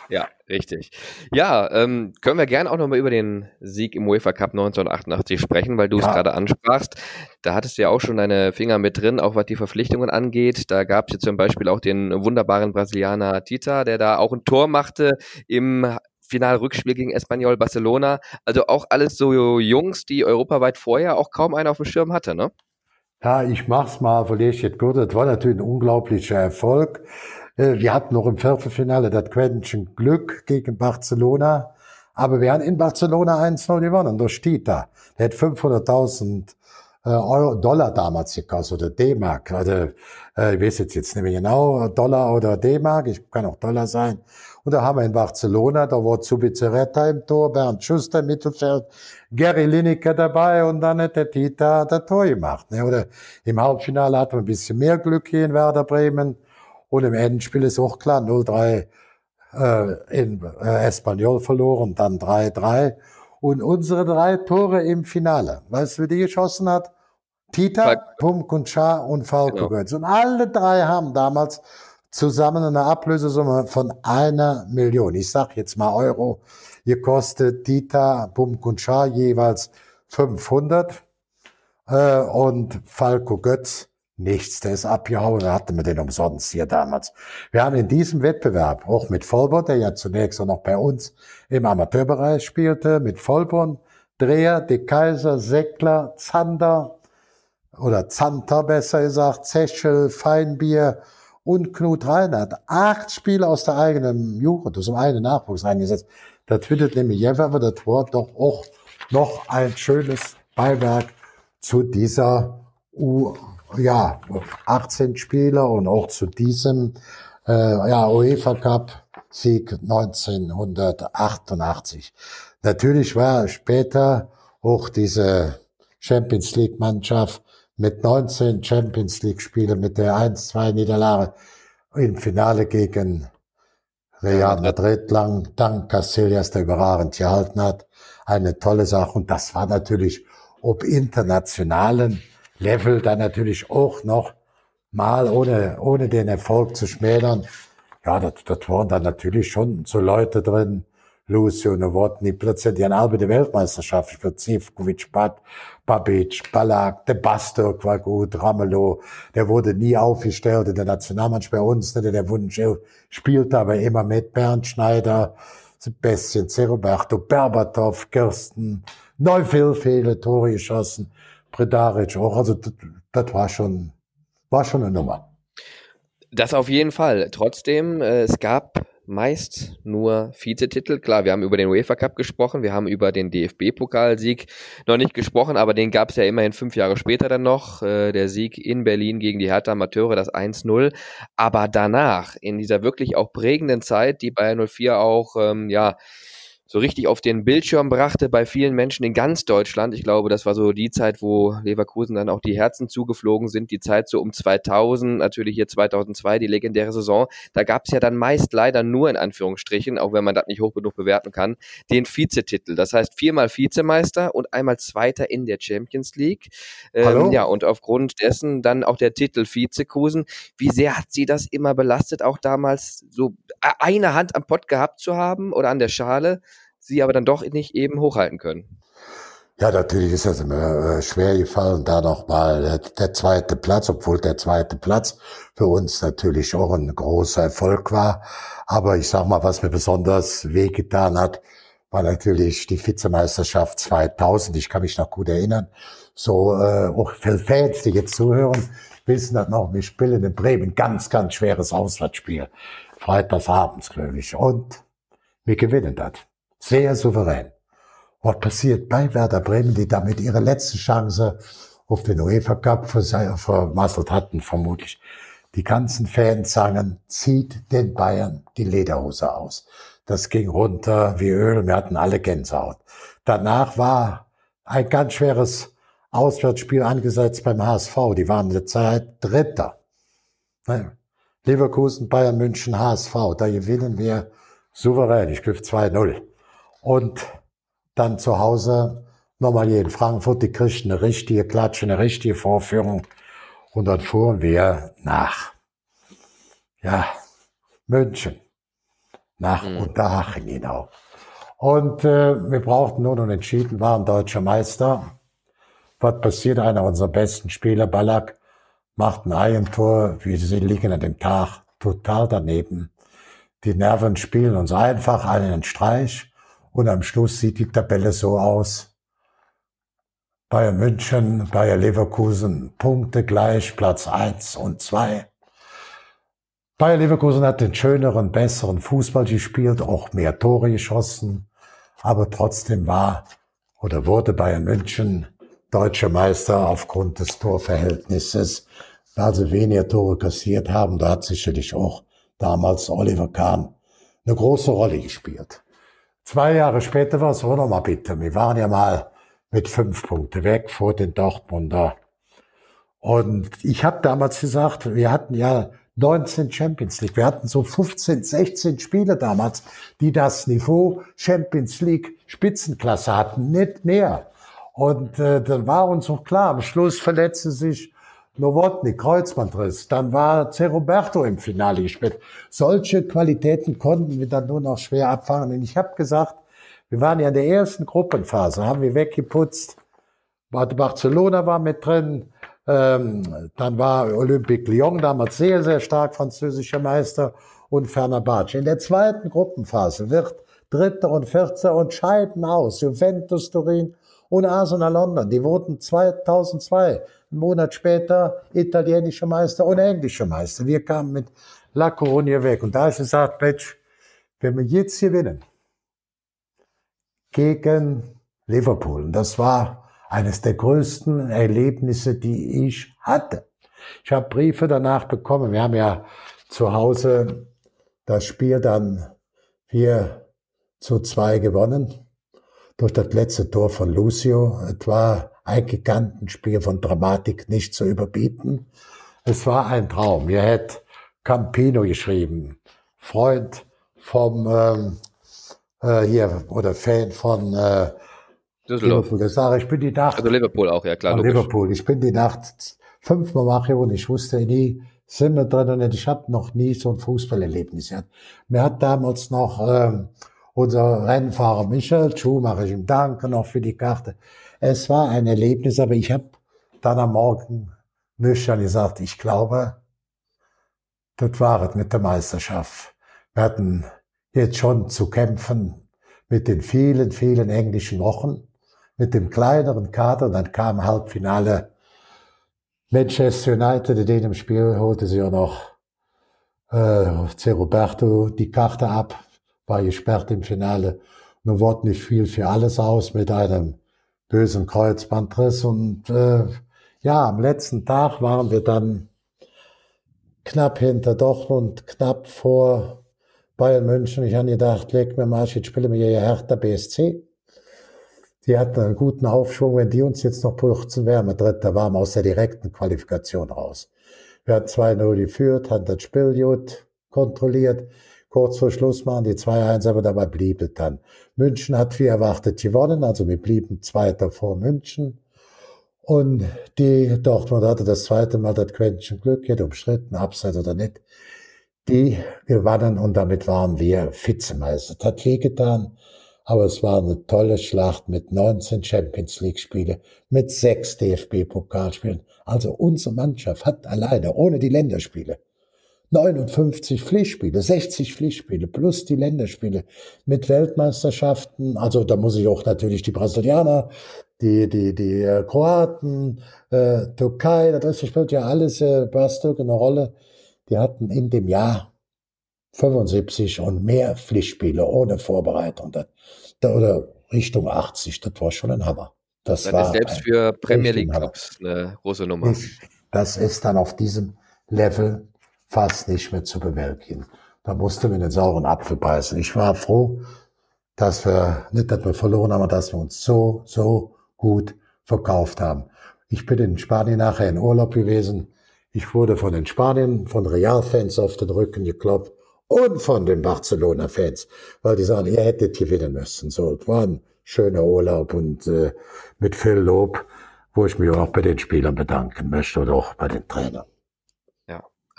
Ja, richtig. Ja, ähm, können wir gerne auch nochmal über den Sieg im UEFA Cup 1988 sprechen, weil du ja. es gerade ansprachst. Da hattest du ja auch schon deine Finger mit drin, auch was die Verpflichtungen angeht. Da gab es jetzt zum Beispiel auch den wunderbaren Brasilianer Tita, der da auch ein Tor machte im Finalrückspiel gegen Espanyol Barcelona. Also auch alles so Jungs, die europaweit vorher auch kaum einer auf dem Schirm hatte, ne? Ja, ich mach's mal, weil ich jetzt gut, das war natürlich ein unglaublicher Erfolg. Äh, wir hatten noch im Viertelfinale das Quäntchen Glück gegen Barcelona. Aber wir haben in Barcelona 1-0 gewonnen durch Tita. Der hat 500.000 äh, Euro, Dollar damals gekostet oder D-Mark. Also, äh, ich weiß jetzt, jetzt nicht mehr genau, Dollar oder D-Mark, ich kann auch Dollar sein. Und da haben wir in Barcelona, da war Zubizarreta im Tor, Bernd Schuster im Mittelfeld, Gary Lineker dabei und dann hat der Tita das Tor gemacht. Ne? Oder im Halbfinale hatten wir ein bisschen mehr Glück hier in Werder Bremen. Und im Endspiel ist auch klar, 0-3 äh, in äh, Espanyol verloren, dann 3-3. Und unsere drei Tore im Finale, weißt du, wer die geschossen hat? Tita, Pumkuncha und Falco genau. Und alle drei haben damals zusammen eine Ablösesumme von einer Million. Ich sag jetzt mal Euro. Gekostet Tita, Pumkuncha jeweils 500 äh, und Falco Götz Nichts, der ist abgehauen, da hatten wir den umsonst hier damals. Wir haben in diesem Wettbewerb, auch mit Vollborn, der ja zunächst auch noch bei uns im Amateurbereich spielte, mit Vollborn, Dreher, De Kaiser, Seckler, Zander, oder Zanter besser gesagt, Zeschel, Feinbier und Knut Reinhardt. Acht Spiele aus der eigenen Jugend, aus dem eigenen Nachwuchs eingesetzt. Das wird nämlich Jeff, aber das Wort doch auch noch ein schönes Beiwerk zu dieser U ja, 18 Spieler und auch zu diesem äh, ja, UEFA Cup Sieg 1988. Natürlich war später auch diese Champions League Mannschaft mit 19 Champions League Spielen mit der 1-2 Niederlage im Finale gegen Real Madrid lang, dank Casillas, der überragend gehalten hat. Eine tolle Sache. Und das war natürlich ob internationalen Level dann natürlich auch noch mal, ohne, ohne den Erfolg zu schmälern. Ja, das, das waren dann natürlich schon so Leute drin, Lucio Novotny, plötzlich die halbe Weltmeisterschaft für Zivkovic, Bad, Babic, Balak, de Bastok war gut, Ramelow, der wurde nie aufgestellt in der Nationalmannschaft bei uns, ne, der Wunsch, spielte aber immer mit Bernd Schneider, Sebastian Zeroberto, Berbatov, Kirsten, Neufil viele Tore geschossen. Predaric auch. Also das, das war schon, war schon eine Nummer. Das auf jeden Fall. Trotzdem, äh, es gab meist nur Vizetitel. Klar, wir haben über den UEFA Cup gesprochen, wir haben über den DFB-Pokalsieg noch nicht gesprochen, aber den gab es ja immerhin fünf Jahre später dann noch. Äh, der Sieg in Berlin gegen die Hertha Amateure, das 1-0. Aber danach, in dieser wirklich auch prägenden Zeit, die Bayern 04 auch, ähm, ja, so richtig auf den Bildschirm brachte bei vielen Menschen in ganz Deutschland. Ich glaube, das war so die Zeit, wo Leverkusen dann auch die Herzen zugeflogen sind. Die Zeit so um 2000, natürlich hier 2002, die legendäre Saison. Da gab es ja dann meist leider nur in Anführungsstrichen, auch wenn man das nicht hoch genug bewerten kann, den Vizetitel. Das heißt viermal Vizemeister und einmal Zweiter in der Champions League. Ähm, ja, und aufgrund dessen dann auch der Titel Vizekusen. Wie sehr hat sie das immer belastet, auch damals so eine Hand am Pott gehabt zu haben oder an der Schale? Sie aber dann doch nicht eben hochhalten können. Ja, natürlich ist das immer äh, schwer gefallen, da nochmal der, der zweite Platz, obwohl der zweite Platz für uns natürlich auch ein großer Erfolg war. Aber ich sag mal, was mir besonders wehgetan hat, war natürlich die Vizemeisterschaft 2000. Ich kann mich noch gut erinnern. So, äh, auch für Fans, die jetzt zuhören, wissen das noch. Wir spielen in Bremen ganz, ganz schweres Auswärtsspiel. Freitagsabends, glaube ich. Und wir gewinnen das. Sehr souverän. Was passiert bei Werder Bremen, die damit ihre letzte Chance auf den UEFA Cup vermasselt hatten, vermutlich. Die ganzen Fans sagen, zieht den Bayern die Lederhose aus. Das ging runter wie Öl, wir hatten alle Gänsehaut. Danach war ein ganz schweres Auswärtsspiel angesetzt beim HSV. Die waren in der Zeit Dritter. Leverkusen, Bayern München, HSV. Da gewinnen wir souverän. Ich griff 2-0. Und dann zu Hause nochmal hier in Frankfurt, die kriegten eine richtige Klatsche, eine richtige Vorführung. Und dann fuhren wir nach, ja, München, nach mhm. Unterhaching genau. Und äh, wir brauchten nur noch entschieden, waren deutscher Meister. Was passiert? Einer unserer besten Spieler, Ballack, macht ein Eigentor. Wir liegen an dem Tag total daneben. Die Nerven spielen uns einfach einen Streich. Und am Schluss sieht die Tabelle so aus. Bayern München, Bayer Leverkusen, Punkte gleich, Platz eins und zwei. Bayer Leverkusen hat den schöneren, besseren Fußball gespielt, auch mehr Tore geschossen, aber trotzdem war oder wurde Bayern München deutscher Meister aufgrund des Torverhältnisses, weil sie weniger Tore kassiert haben. Da hat sicherlich auch damals Oliver Kahn eine große Rolle gespielt. Zwei Jahre später war es auch noch mal bitter. Wir waren ja mal mit fünf Punkten weg vor den Dortmunder. Und ich habe damals gesagt, wir hatten ja 19 Champions League. Wir hatten so 15, 16 Spiele damals, die das Niveau Champions League Spitzenklasse hatten, nicht mehr. Und äh, dann war uns auch klar, am Schluss verletzte sich Nowotny, Kreuzbandriss. Dann war Ceroberto im Finale gespielt. Solche Qualitäten konnten wir dann nur noch schwer abfangen. Und ich habe gesagt, wir waren ja in der ersten Gruppenphase, haben wir weggeputzt. Barcelona war mit drin. Ähm, dann war Olympique Lyon damals sehr, sehr stark französischer Meister und Fenerbahce. In der zweiten Gruppenphase wird Dritter und Vierter und scheiden aus. Juventus Turin und Arsenal London. Die wurden 2002, einen Monat später, italienische Meister und englische Meister. Wir kamen mit La Coruña weg. Und da ist gesagt, Mensch, wenn wir jetzt gewinnen, gegen Liverpool. Und das war eines der größten Erlebnisse, die ich hatte. Ich habe Briefe danach bekommen. Wir haben ja zu Hause das Spiel dann vier zu zwei gewonnen durch das letzte Tor von Lucio. Es war ein Gigantenspiel von Dramatik nicht zu überbieten. Es war ein Traum. Mir hätte Campino geschrieben, Freund vom ähm, äh, hier oder Fan von äh, Düsseldorf. Liverpool. Das sage ich bin die Nacht. Also Liverpool auch, ja klar. Logisch. Liverpool. Ich bin die Nacht fünfmal wach und ich wusste nie, sind wir drin und ich habe noch nie so ein Fußballerlebnis gehabt. Mir hat damals noch ähm, unser Rennfahrer Michael Schumacher, ich ihm danke noch für die Karte. Es war ein Erlebnis, aber ich habe dann am Morgen nüchtern gesagt, ich glaube, das war es mit der Meisterschaft. Wir hatten jetzt schon zu kämpfen mit den vielen, vielen englischen Wochen, mit dem kleineren Kader. Dann kam Halbfinale Manchester United, in dem Spiel holte sie auch noch äh. Roberto die Karte ab, war gesperrt im Finale. Nun wurde nicht viel für alles aus mit einem bösen Kreuzbandriss. Und äh, ja, am letzten Tag waren wir dann knapp hinter Dortmund, knapp vor Bayern München. Ich habe gedacht, leg mir mal, jetzt spielen wir ja Hertha BSC. Die hatten einen guten Aufschwung. Wenn die uns jetzt noch putzen, wären wir Dritter, waren wir aus der direkten Qualifikation raus. Wir hatten 2-0 geführt, haben das Spiel gut kontrolliert. Kurz vor Schluss machen die 2-1, aber dabei blieb es dann. München hat wie erwartet gewonnen, also wir blieben Zweiter vor München. Und die Dortmund hatte das zweite Mal das Quäntchen Glück, geht umstritten, abseits oder nicht die gewannen und damit waren wir Vizemeister. Das hat wehgetan, aber es war eine tolle Schlacht mit 19 Champions League Spiele, mit sechs DFB Pokalspielen. Also unsere Mannschaft hat alleine, ohne die Länderspiele, 59 Pflichtspiele, 60 Pflichtspiele plus die Länderspiele mit Weltmeisterschaften. Also da muss ich auch natürlich die Brasilianer, die die die äh, Kroaten, äh, Türkei, das spielt ja alles äh, Bastok eine Rolle die hatten in dem Jahr 75 und mehr Pflichtspiele ohne Vorbereitung. Das, oder Richtung 80, das war schon ein Hammer. Das, das war selbst für Premier League Clubs eine große Nummer. Das ist dann auf diesem Level fast nicht mehr zu bewältigen. Da musste man den sauren Apfel beißen. Ich war froh, dass wir, nicht, dass wir verloren haben, dass wir uns so, so gut verkauft haben. Ich bin in Spanien nachher in Urlaub gewesen. Ich wurde von den Spaniern, von Real-Fans auf den Rücken gekloppt und von den Barcelona-Fans, weil die sagen, ihr hättet gewinnen müssen. So, es war ein schöner Urlaub und äh, mit viel Lob, wo ich mich auch bei den Spielern bedanken möchte oder auch bei den Trainern.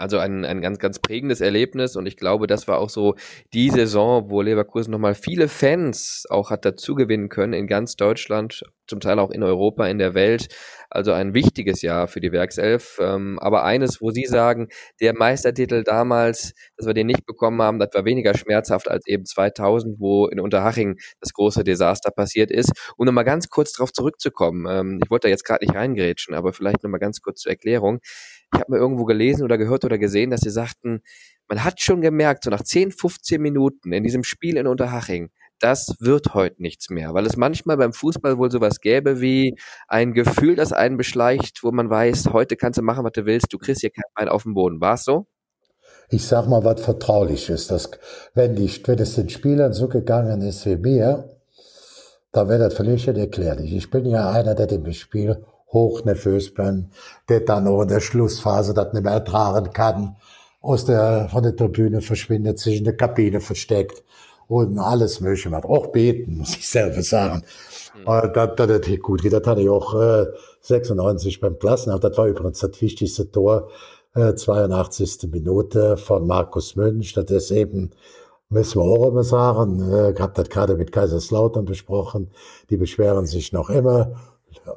Also ein, ein ganz, ganz prägendes Erlebnis und ich glaube, das war auch so die Saison, wo Leverkusen nochmal viele Fans auch hat dazu gewinnen können in ganz Deutschland, zum Teil auch in Europa, in der Welt. Also ein wichtiges Jahr für die Werkself. Ähm, aber eines, wo Sie sagen, der Meistertitel damals, dass wir den nicht bekommen haben, das war weniger schmerzhaft als eben 2000, wo in Unterhaching das große Desaster passiert ist. Um nochmal ganz kurz darauf zurückzukommen, ähm, ich wollte da jetzt gerade nicht reingrätschen, aber vielleicht nochmal ganz kurz zur Erklärung ich habe mal irgendwo gelesen oder gehört oder gesehen, dass sie sagten, man hat schon gemerkt, so nach 10, 15 Minuten in diesem Spiel in Unterhaching, das wird heute nichts mehr, weil es manchmal beim Fußball wohl sowas gäbe wie ein Gefühl, das einen beschleicht, wo man weiß, heute kannst du machen, was du willst, du kriegst hier kein Bein auf den Boden. War es so? Ich sag mal was Vertrauliches, dass wenn, die, wenn es den Spielern so gegangen ist wie mir, dann wäre das völlig erklärlich. Ich bin ja einer, der dem Spiel hochnervös bin, der dann auch in der Schlussphase das nicht mehr ertragen kann, aus der, von der Tribüne verschwindet, sich in der Kabine versteckt und alles Mögliche macht. Auch beten, muss ich selber sagen. Mhm. Das, das, das gut geht. Das hatte ich auch äh, 96 beim Klassenhaft. Das war übrigens das wichtigste Tor, äh, 82. Minute von Markus Münch. Das ist eben, müssen wir auch immer sagen, äh, hab das gerade mit Kaiserslautern besprochen. Die beschweren sich noch immer.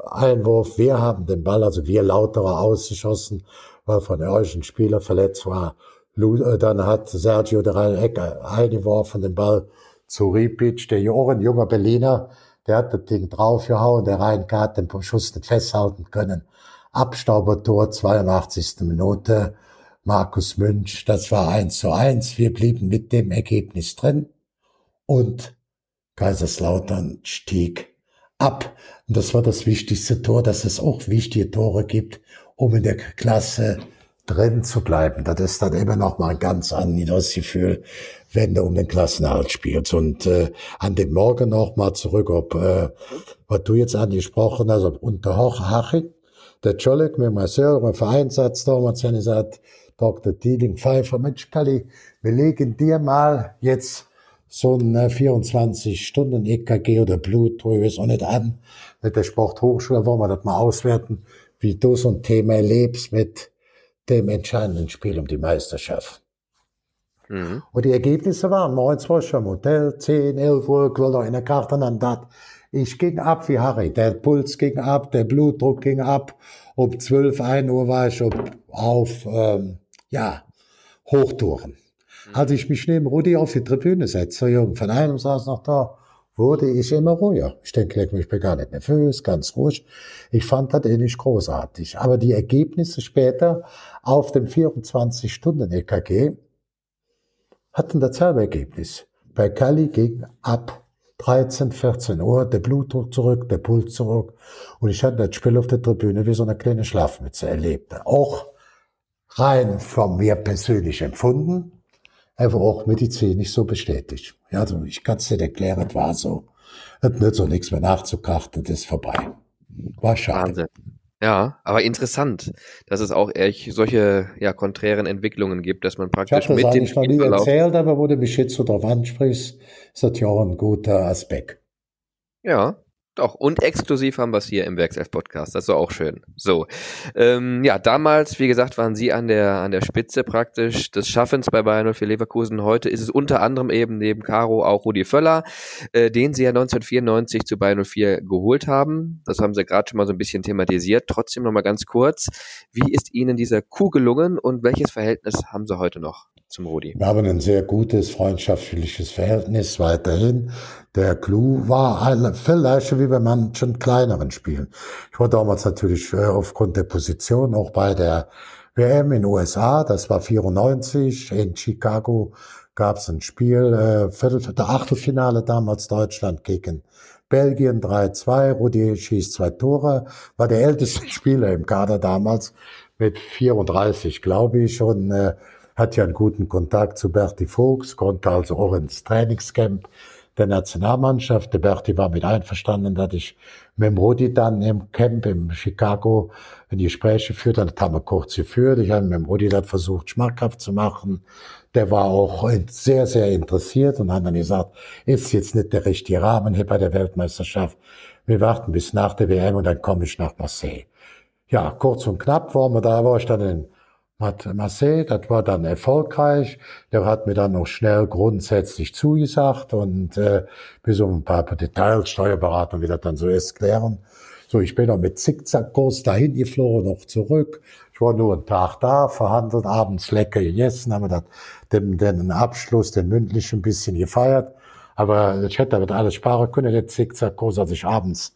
Einwurf, wir haben den Ball, also wir Lauterer ausgeschossen, weil von euch ein Spieler verletzt war. Äh, dann hat Sergio der Ecke eingeworfen, den Ball zu Ripic, der Joren, junger Berliner, der hat das Ding draufgehauen, der Reinke hat den Schuss nicht festhalten können. Abstaubertor, 82. Minute, Markus Münch, das war eins zu eins. Wir blieben mit dem Ergebnis drin und Kaiserslautern stieg ab. Und das war das wichtigste Tor, dass es auch wichtige Tore gibt, um in der Klasse drin zu bleiben. Das ist dann immer noch mal ein ganz anderes Gefühl, wenn du um den Klassenerhalt spielst. Und äh, an dem Morgen noch mal zurück, ob äh, was du jetzt angesprochen hast, ob unter Hochhaching, der Czolek mit Marcel, mein Vereinssatz damals, hat gesagt, Dr. Dieling Pfeiffer, Mensch, Kalli, wir legen dir mal jetzt so ein 24-Stunden-EKG oder Blutdruck, ist auch nicht an. Mit der Sporthochschule wollen wir das mal auswerten, wie du so ein Thema erlebst mit dem entscheidenden Spiel um die Meisterschaft. Mhm. Und die Ergebnisse waren, morgens war ich am Hotel, 10, 11 Uhr, noch in der Karte an das. Ich ging ab wie Harry. Der Puls ging ab, der Blutdruck ging ab. Um 12, 1 Uhr war ich auf, auf ähm, ja, Hochtouren. Mhm. Als ich mich neben Rudi auf die Tribüne setze, Jürgen von einem saß noch da, wurde ich immer ruhiger. Ich denke, ich bin gar nicht nervös, ganz ruhig. Ich fand das eh nicht großartig. Aber die Ergebnisse später auf dem 24-Stunden-EKG hatten dasselbe Ergebnis. Bei Kali ging ab 13, 14 Uhr der Blutdruck zurück, der Puls zurück. Und ich hatte das Spiel auf der Tribüne wie so eine kleine Schlafmütze erlebt. Auch rein von mir persönlich empfunden, einfach auch medizinisch so bestätigt. Ja, also ich kann es nicht erklären, war so. Es nützt auch nichts mehr nachzukarten, das ist vorbei. War schade. Wahnsinn. Ja, aber interessant, dass es auch echt solche ja, konträren Entwicklungen gibt, dass man praktisch ich mit dem Ich habe das nie erzählt, aber wo du mich jetzt so drauf ansprichst, ist das ja auch ein guter Aspekt. Ja, doch, und exklusiv haben wir es hier im Werkself-Podcast. Das ist auch schön. So. Ähm, ja, damals, wie gesagt, waren Sie an der, an der Spitze praktisch des Schaffens bei Bayern für Leverkusen. Heute ist es unter anderem eben neben Caro auch Rudi Völler, äh, den Sie ja 1994 zu Bayern 04 geholt haben. Das haben Sie gerade schon mal so ein bisschen thematisiert. Trotzdem nochmal ganz kurz. Wie ist Ihnen dieser Coup gelungen und welches Verhältnis haben Sie heute noch? zum Rudi? Wir haben ein sehr gutes freundschaftliches Verhältnis weiterhin. Der Clou war viel leichter wie bei manchen kleineren Spielen. Ich war damals natürlich äh, aufgrund der Position auch bei der WM in USA, das war 94, in Chicago gab es ein Spiel, äh, Viertel, der Achtelfinale damals Deutschland gegen Belgien 3-2, Rudi schießt zwei Tore, war der älteste Spieler im Kader damals mit 34, glaube ich, und äh, hat ja einen guten Kontakt zu Berti Fuchs, konnte also auch ins Trainingscamp der Nationalmannschaft. Der Berti war mit einverstanden, dass ich mit dem Rudi dann im Camp in Chicago die Gespräche führte. Das haben wir kurz geführt. Ich habe mit dem Rudi das versucht, schmackhaft zu machen. Der war auch sehr, sehr interessiert und hat dann gesagt, ist jetzt nicht der richtige Rahmen hier bei der Weltmeisterschaft. Wir warten bis nach der WM und dann komme ich nach Marseille. Ja, kurz und knapp waren wir da, war ich dann in Marseille, das war dann erfolgreich. Der hat mir dann noch schnell grundsätzlich zugesagt und äh, bis um ein paar Details, Steuerberatung, wie das dann so ist, klären. So, ich bin noch mit Zickzackkurs dahin geflogen, noch zurück. Ich war nur einen Tag da, verhandelt, abends lecker gegessen, haben wir das, den, den Abschluss, den mündlichen ein bisschen gefeiert. Aber ich hätte damit alles sparen können, der Zickzackkurs, als ich abends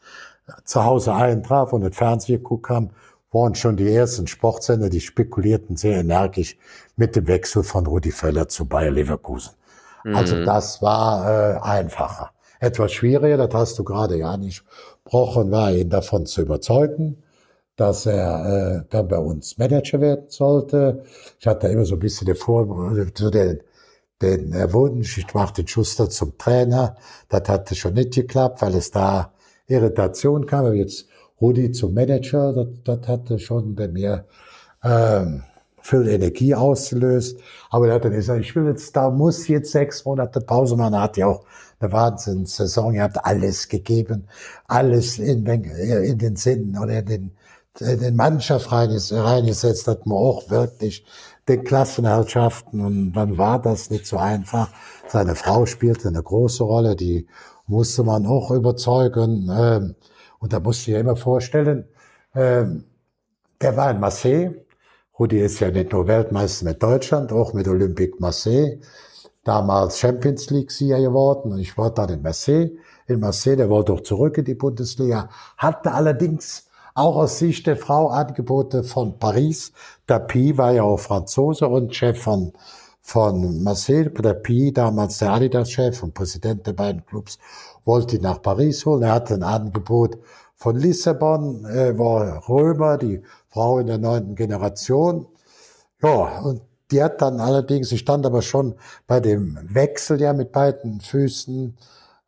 zu Hause eintraf und den Fernseher geguckt haben, waren schon die ersten Sportsender, die spekulierten sehr energisch mit dem Wechsel von Rudi Völler zu Bayer Leverkusen. Also mhm. Also das war äh, einfacher. Etwas schwieriger, das hast du gerade ja nicht gesprochen, war ihn davon zu überzeugen, dass er äh, dann bei uns Manager werden sollte. Ich hatte immer so ein bisschen davor, so den, den äh, Wunsch, ich mache den Schuster zum Trainer. Das hatte schon nicht geklappt, weil es da Irritation kam. Aber jetzt Rudi zum Manager, das, das hatte schon bei mir ähm, viel Energie ausgelöst. Aber er hat dann gesagt, ich will jetzt, da muss jetzt sechs Monate Pause machen. Er hat ja auch eine Wahnsinnssaison, ihr habt alles gegeben, alles in, in den Sinn oder in den, in den Mannschaft reingesetzt, hat man auch wirklich den Klassenherrschaften und dann war das nicht so einfach. Seine Frau spielte eine große Rolle, die musste man auch überzeugen. Ähm, und da musst du dir immer vorstellen, ähm, der war in Marseille. Rudi ist ja nicht nur Weltmeister mit Deutschland, auch mit Olympique Marseille. Damals Champions League-Sieger geworden. Und ich war dann in Marseille. In Marseille, der wollte doch zurück in die Bundesliga. Hatte allerdings auch aus Sicht der Frau Angebote von Paris. Tapi war ja auch Franzose und Chef von, von Marseille. Tapi, damals der Adidas-Chef und Präsident der beiden Clubs wollte ihn nach Paris holen. Er hatte ein Angebot von Lissabon, er war Römer, die Frau in der neunten Generation. Ja, und die hat dann allerdings, sie stand aber schon bei dem Wechsel ja mit beiden Füßen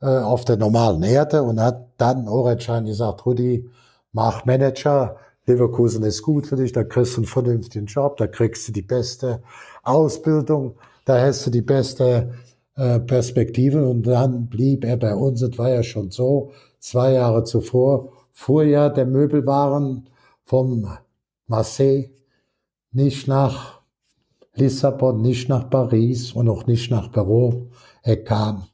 äh, auf der normalen Erde und hat dann Oretschein gesagt, Rudi, mach Manager, Leverkusen ist gut für dich, da kriegst du einen vernünftigen Job, da kriegst du die beste Ausbildung, da hast du die beste äh, Perspektiven und dann blieb er bei uns. Es war ja schon so, zwei Jahre zuvor fuhr ja der Möbelwaren vom Marseille nicht nach Lissabon, nicht nach Paris und auch nicht nach Peru. Er kam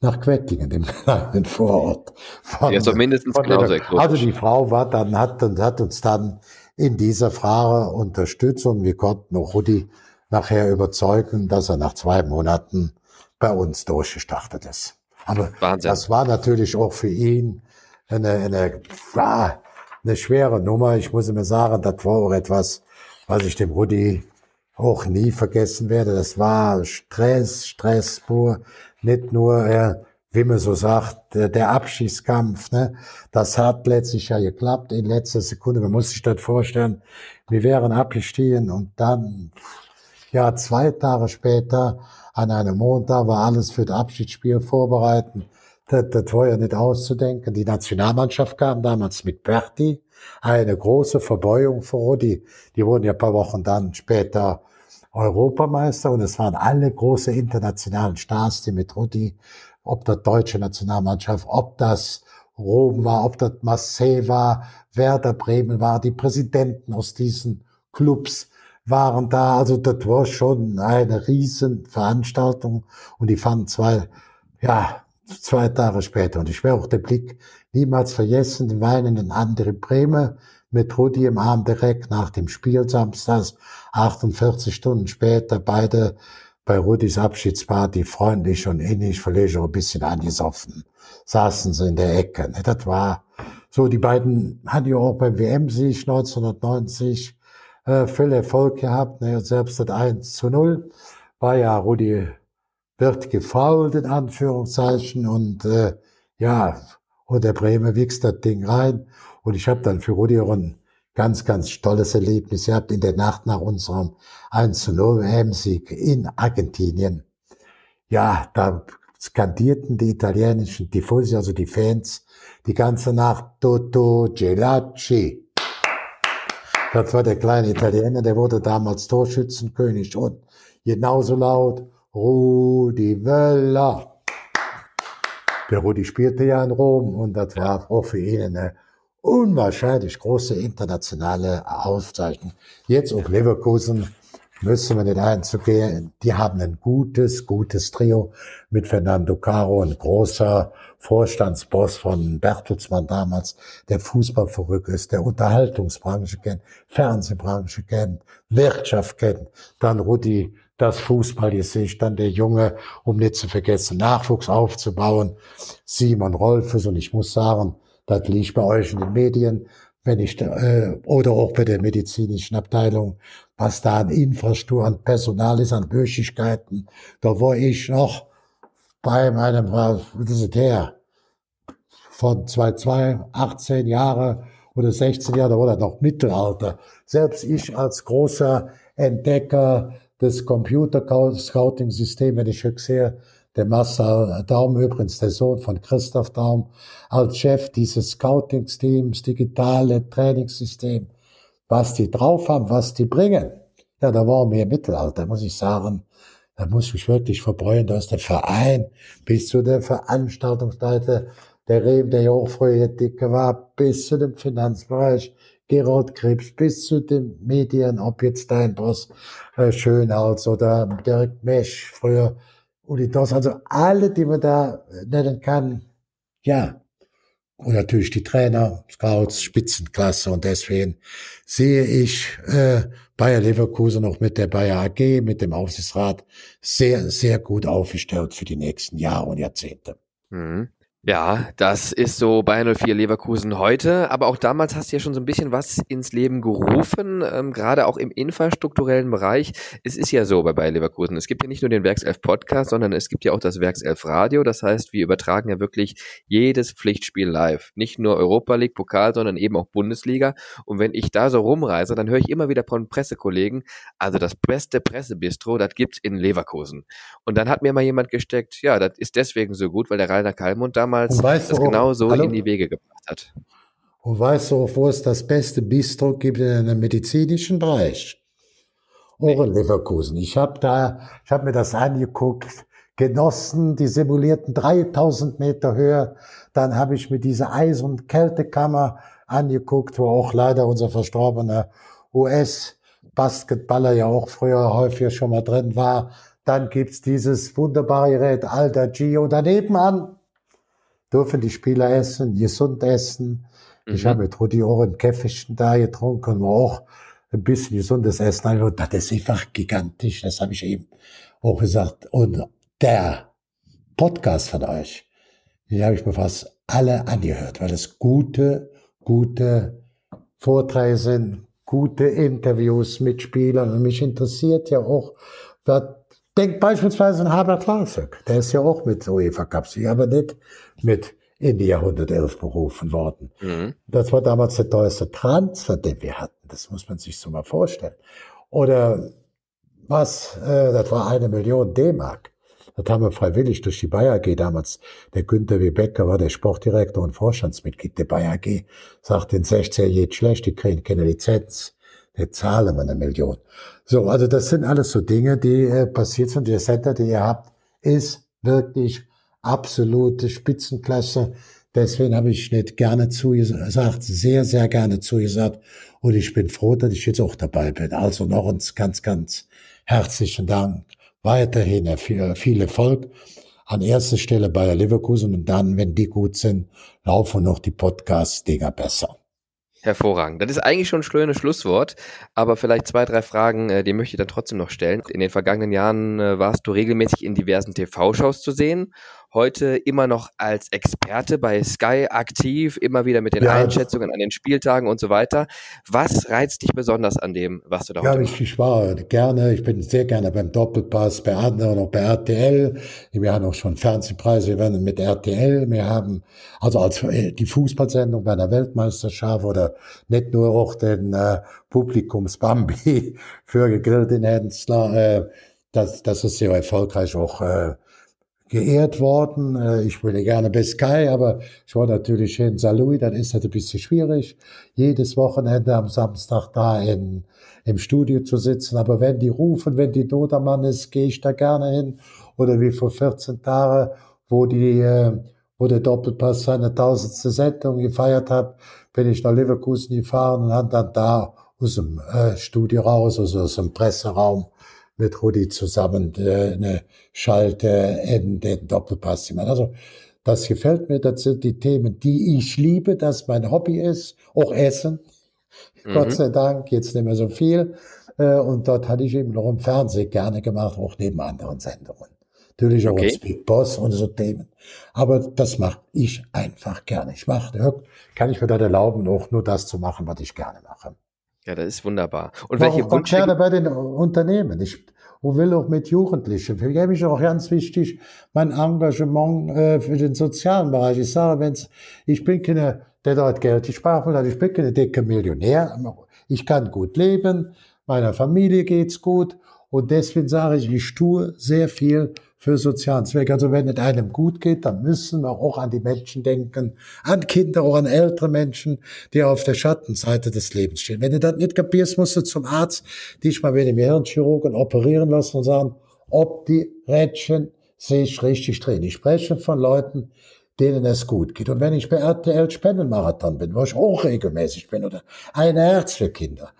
nach Quettingen, dem kleinen Vorort. Von, ja, so mindestens genauso exotisch. Also die Frau war dann, hat, hat uns dann in dieser Frage unterstützt und wir konnten auch Rudi nachher überzeugen, dass er nach zwei Monaten bei uns durchgestartet ist. Aber Wahnsinn. das war natürlich auch für ihn eine, eine, eine schwere Nummer. Ich muss immer sagen, das war auch etwas, was ich dem Rudi auch nie vergessen werde. Das war Stress, Stress pur. Nicht nur, äh, wie man so sagt, der Abschießkampf. Ne? Das hat letztlich ja geklappt in letzter Sekunde. Man muss sich das vorstellen, wir wären abgestiegen und dann, ja, zwei Tage später an einem Montag war alles für das Abschiedsspiel vorbereiten. Das, das war ja nicht auszudenken. Die Nationalmannschaft kam damals mit Berti. Eine große Verbeugung für Rudi. Die wurden ja ein paar Wochen dann später Europameister und es waren alle große internationalen Stars, die mit Rudi, ob das deutsche Nationalmannschaft, ob das Rom war, ob das Marseille war, Werder Bremen war, die Präsidenten aus diesen Clubs, waren da. Also das war schon eine Riesenveranstaltung und die fanden zwei, ja, zwei Tage später. Und ich werde auch den Blick niemals vergessen, den weinenden André Bremer mit Rudi im Arm direkt nach dem Spiel samstags, 48 Stunden später, beide bei Rudis Abschiedsparty freundlich und innig, vielleicht auch ein bisschen angesoffen, saßen sie in der Ecke. Das war so, die beiden hatten ja auch beim WM-Sieg 1990 äh, viel Erfolg gehabt. Ne, selbst das 1 zu 0 war ja Rudi wird gefault, in Anführungszeichen, und äh, ja, und der Bremer wichst das Ding rein. Und ich habe dann für Rudi auch ein ganz, ganz tolles Erlebnis gehabt in der Nacht nach unserem 1 zu 0 WM-Sieg in Argentinien. Ja, da skandierten die italienischen Tifosi, also die Fans, die ganze Nacht Toto Gelacci. Das war der kleine Italiener, der wurde damals Torschützenkönig und genauso laut Rudi Völler. Der Rudi spielte ja in Rom und das war auch für ihn eine unwahrscheinlich große internationale Auszeichnung. Jetzt auch Leverkusen müssen wir nicht einzugehen. Die haben ein gutes, gutes Trio mit Fernando Caro, ein großer Vorstandsboss von Bertelsmann damals, der Fußball verrückt ist, der Unterhaltungsbranche kennt, Fernsehbranche kennt, Wirtschaft kennt. Dann Rudi, das Fußballgesicht, dann der Junge, um nicht zu vergessen, Nachwuchs aufzubauen, Simon Rolfes. Und ich muss sagen, das liegt bei euch in den Medien, wenn ich, äh, oder auch bei der medizinischen Abteilung, was da an Infrastruktur, an Personal ist, an Möglichkeiten. Da war ich noch bei meinem, was ist es her? Von 2002, 18 Jahre oder 16 Jahre, da war das noch Mittelalter. Selbst ich als großer Entdecker des Computer-Scouting-Systems, wenn ich sehe, der Marcel Daum übrigens, der Sohn von Christoph Daum, als Chef dieses Scouting-Teams, digitale Trainingssystem, was die drauf haben, was die bringen. Ja, da war mir Mittelalter, muss ich sagen. Da muss ich wirklich verbreuen, dass der Verein bis zu der Veranstaltungsleiter, der Rehm, der ja auch früher dicke war, bis zu dem Finanzbereich, Gerald Krebs, bis zu den Medien, ob jetzt dein Boss äh, Schönhaus oder Dirk Mesch, früher Uli Doss, also alle, die man da nennen kann, ja, und natürlich die Trainer, Scouts, Spitzenklasse. Und deswegen sehe ich äh, Bayer Leverkusen noch mit der Bayer AG, mit dem Aufsichtsrat sehr, sehr gut aufgestellt für die nächsten Jahre und Jahrzehnte. Mhm. Ja, das ist so Bayern 04 Leverkusen heute, aber auch damals hast du ja schon so ein bisschen was ins Leben gerufen, ähm, gerade auch im infrastrukturellen Bereich. Es ist ja so bei Bayern Leverkusen, es gibt ja nicht nur den Werkself Podcast, sondern es gibt ja auch das Werkself Radio, das heißt, wir übertragen ja wirklich jedes Pflichtspiel live. Nicht nur Europa League, Pokal, sondern eben auch Bundesliga. Und wenn ich da so rumreise, dann höre ich immer wieder von Pressekollegen, also das beste Pressebistro, das gibt's in Leverkusen. Und dann hat mir mal jemand gesteckt, ja, das ist deswegen so gut, weil der Rainer Kallmund damals damals weißt das genau so in die Wege gebracht hat. Und weißt du, wo es das beste Bistro gibt in einem medizinischen Bereich? Auch in Leverkusen. Ich habe da, ich habe mir das angeguckt, genossen, die simulierten 3000 Meter Höhe. Dann habe ich mir diese Eis- und Kältekammer angeguckt, wo auch leider unser verstorbener US-Basketballer ja auch früher häufig schon mal drin war. Dann gibt's dieses wunderbare Gerät Alter Gio daneben an dürfen die Spieler essen, gesund essen. Mhm. Ich habe mit Rudi auch ein Käffchen da getrunken, wo auch ein bisschen gesundes Essen. Also, das ist einfach gigantisch, das habe ich eben auch gesagt. Und der Podcast von euch, den habe ich mir fast alle angehört, weil es gute, gute Vorträge sind, gute Interviews mit Spielern. Und mich interessiert ja auch, was Denk beispielsweise an Herbert Klausek, der ist ja auch mit UEFA Cups, aber nicht mit India 111 berufen worden. Mhm. Das war damals der teuerste Transfer, den wir hatten. Das muss man sich so mal vorstellen. Oder was, äh, das war eine Million D-Mark. Das haben wir freiwillig durch die Bayer AG damals. Der Günther W. Becker war der Sportdirektor und Vorstandsmitglied der Bayer AG. Sagt, in 16 geht schlecht, die kriegen keine Lizenz. Die zahlen wir eine Million. So, also das sind alles so Dinge, die äh, passiert sind. Der Center, den ihr habt, ist wirklich absolute Spitzenklasse. Deswegen habe ich nicht gerne zugesagt, sehr, sehr gerne zugesagt. Und ich bin froh, dass ich jetzt auch dabei bin. Also noch uns ganz, ganz herzlichen Dank. Weiterhin viel Erfolg. An erster Stelle Bayer Leverkusen und dann, wenn die gut sind, laufen noch die Podcast-Dinger besser. Hervorragend. Das ist eigentlich schon ein schönes Schlusswort, aber vielleicht zwei, drei Fragen, äh, die möchte ich dann trotzdem noch stellen. In den vergangenen Jahren äh, warst du regelmäßig in diversen TV-Shows zu sehen heute immer noch als Experte bei Sky aktiv, immer wieder mit den ja. Einschätzungen an den Spieltagen und so weiter. Was reizt dich besonders an dem, was du da ja, heute ich, ich war gerne, ich bin sehr gerne beim Doppelpass, bei anderen, auch bei RTL. Wir haben auch schon Fernsehpreise gewonnen mit RTL. Wir haben also als äh, die Fußballsendung bei der Weltmeisterschaft oder nicht nur auch den äh, Publikumsbambi für gegrillt in Hensler. Äh, das, das ist sehr erfolgreich auch äh, geehrt worden. Äh, ich würde gerne bis Sky, aber ich war natürlich in St. Louis, dann ist das ein bisschen schwierig, jedes Wochenende am Samstag da in, im Studio zu sitzen. Aber wenn die rufen, wenn die Not am Mann ist, gehe ich da gerne hin. Oder wie vor 14 Tagen, wo die, äh, wo der Doppelpass seine tausendste Sendung gefeiert hat, bin ich nach Leverkusen gefahren und habe dann da aus dem äh, Studio raus, also aus dem Presseraum, mit Rudi zusammen eine Schalte in den Doppelpass. Also das gefällt mir, das sind die Themen, die ich liebe, das mein Hobby ist, auch Essen. Mhm. Gott sei Dank, jetzt nicht mehr so viel. Äh, und dort hatte ich eben noch im Fernsehen gerne gemacht, auch neben anderen Sendungen. Natürlich auch okay. als Big Boss und so Themen. Aber das mache ich einfach gerne. Ich mache, kann ich mir das erlauben, auch nur das zu machen, was ich gerne mache. Ja, das ist wunderbar. Und welche auch Wünsche? gerne bei den Unternehmen. Ich will auch mit Jugendlichen. Für mich ist auch ganz wichtig mein Engagement äh, für den sozialen Bereich. Ich sage, wenn's, ich bin keine, der dort Geld sparen will, ich bin keine dicke Millionär. Ich kann gut leben, meiner Familie geht's gut und deswegen sage ich, ich tue sehr viel für sozialen Zweck. Also wenn es einem gut geht, dann müssen wir auch an die Menschen denken, an Kinder, auch an ältere Menschen, die auf der Schattenseite des Lebens stehen. Wenn du das nicht kapierst, musst du zum Arzt, dich mal mit dem Hirnchirurgen operieren lassen und sagen, ob die Rädchen sich richtig drehen. Ich spreche von Leuten, denen es gut geht. Und wenn ich bei RTL Spendenmarathon bin, wo ich auch regelmäßig bin, oder ein Herz für Kinder,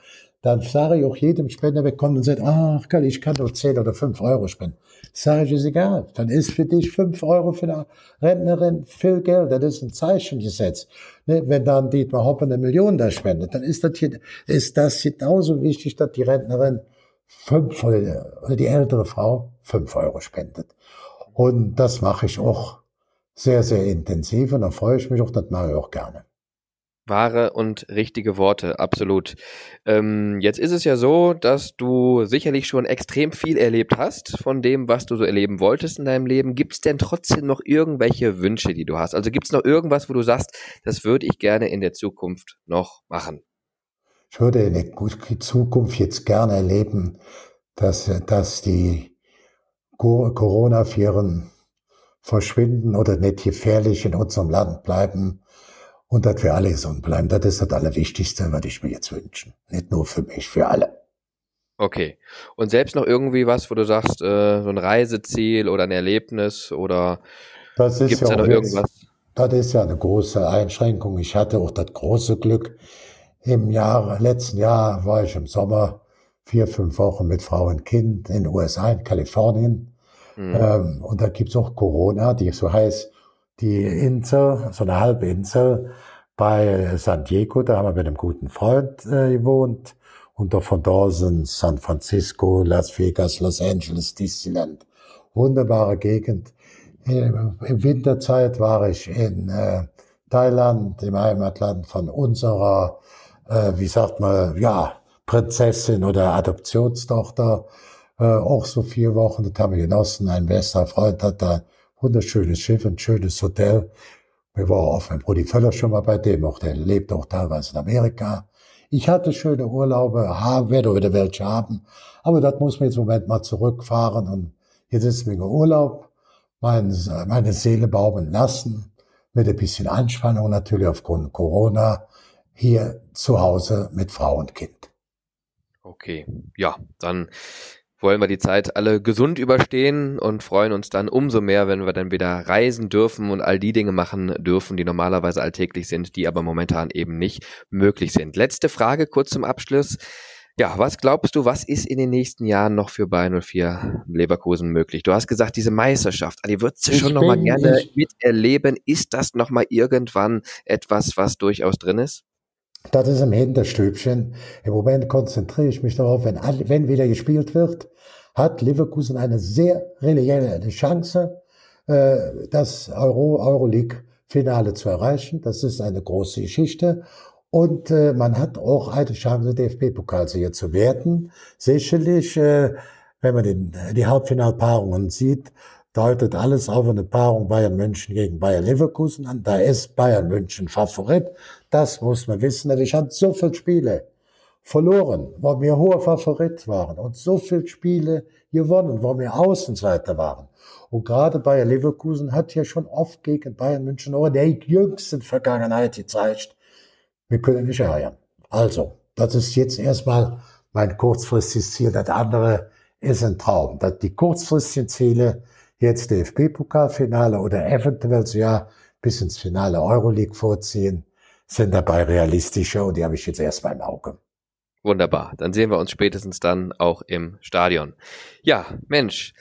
dann sage ich auch jedem Spender, der kommt und sagt, ach ich kann doch 10 oder 5 Euro spenden. Sage ich, ist egal. Dann ist für dich 5 Euro für eine Rentnerin viel Geld. Das ist ein Zeichen gesetzt. Ne? Wenn dann Dietmar Hoppe eine Million da spendet, dann ist das, hier, ist das genauso wichtig, dass die Rentnerin 5 oder die ältere Frau 5 Euro spendet. Und das mache ich auch sehr, sehr intensiv und da freue ich mich auch, das mache ich auch gerne. Wahre und richtige Worte, absolut. Ähm, jetzt ist es ja so, dass du sicherlich schon extrem viel erlebt hast von dem, was du so erleben wolltest in deinem Leben. Gibt es denn trotzdem noch irgendwelche Wünsche, die du hast? Also gibt es noch irgendwas, wo du sagst, das würde ich gerne in der Zukunft noch machen? Ich würde in der Zukunft jetzt gerne erleben, dass, dass die Corona-Viren verschwinden oder nicht gefährlich in unserem Land bleiben und dass wir alle gesund bleiben. Das ist das Allerwichtigste, was ich mir jetzt wünsche. Nicht nur für mich, für alle. Okay. Und selbst noch irgendwie was, wo du sagst, äh, so ein Reiseziel oder ein Erlebnis oder das ist ja da noch jetzt, irgendwas? Das ist ja eine große Einschränkung. Ich hatte auch das große Glück. Im Jahr, letzten Jahr war ich im Sommer vier, fünf Wochen mit Frau und Kind in den USA, in Kalifornien. Mhm. Ähm, und da gibt's auch Corona, die so heißt die Insel, so eine Halbinsel bei San Diego, da haben wir mit einem guten Freund äh, gewohnt. Und von da sind San Francisco, Las Vegas, Los Angeles, Disneyland. Wunderbare Gegend. Im, Winterzeit war ich in äh, Thailand, im Heimatland von unserer, äh, wie sagt man, ja, Prinzessin oder Adoptionstochter. Äh, auch so vier Wochen, das haben wir genossen. Ein bester Freund hat da wunderschönes Schiff, ein schönes Hotel. Wir waren auf meinem Brudi Völler schon mal bei dem, auch der lebt auch teilweise in Amerika. Ich hatte schöne Urlaube, werde wieder welche haben, aber das muss mir jetzt im Moment mal zurückfahren und jetzt ist mir Urlaub, meine, meine Seele baumen lassen, mit ein bisschen Anspannung natürlich aufgrund Corona, hier zu Hause mit Frau und Kind. Okay, ja, dann wollen wir die Zeit alle gesund überstehen und freuen uns dann umso mehr, wenn wir dann wieder reisen dürfen und all die Dinge machen dürfen, die normalerweise alltäglich sind, die aber momentan eben nicht möglich sind. Letzte Frage kurz zum Abschluss. Ja, was glaubst du, was ist in den nächsten Jahren noch für Bayern 04 Leverkusen möglich? Du hast gesagt, diese Meisterschaft, die würdest du schon nochmal gerne miterleben. Ist das nochmal irgendwann etwas, was durchaus drin ist? Das ist im Hinterstübchen. Im Moment konzentriere ich mich darauf, wenn, wenn wieder gespielt wird, hat Leverkusen eine sehr reelle Chance, äh, das Euro, Euroleague-Finale zu erreichen. Das ist eine große Geschichte. Und äh, man hat auch eine Chance, DFB-Pokalsieger zu werden. Sicherlich, äh, wenn man den, die Halbfinalpaarungen sieht, deutet alles auf eine Paarung Bayern München gegen Bayern Leverkusen an. Da ist Bayern München Favorit. Das muss man wissen. Ich hatte so viele Spiele verloren, weil wir hoher Favorit waren und so viele Spiele gewonnen, weil wir Außenseiter waren. Und gerade Bayer Leverkusen hat ja schon oft gegen Bayern München auch in der jüngsten Vergangenheit gezeigt, wir können nicht ärgern. Also, das ist jetzt erstmal mein kurzfristiges Ziel. Das andere ist ein Traum. Das die kurzfristigen Ziele, jetzt DFB-Pokalfinale oder eventuell ja bis ins Finale Euroleague vorziehen, sind dabei realistischer und die habe ich jetzt erstmal im Auge. Wunderbar. Dann sehen wir uns spätestens dann auch im Stadion. Ja, Mensch.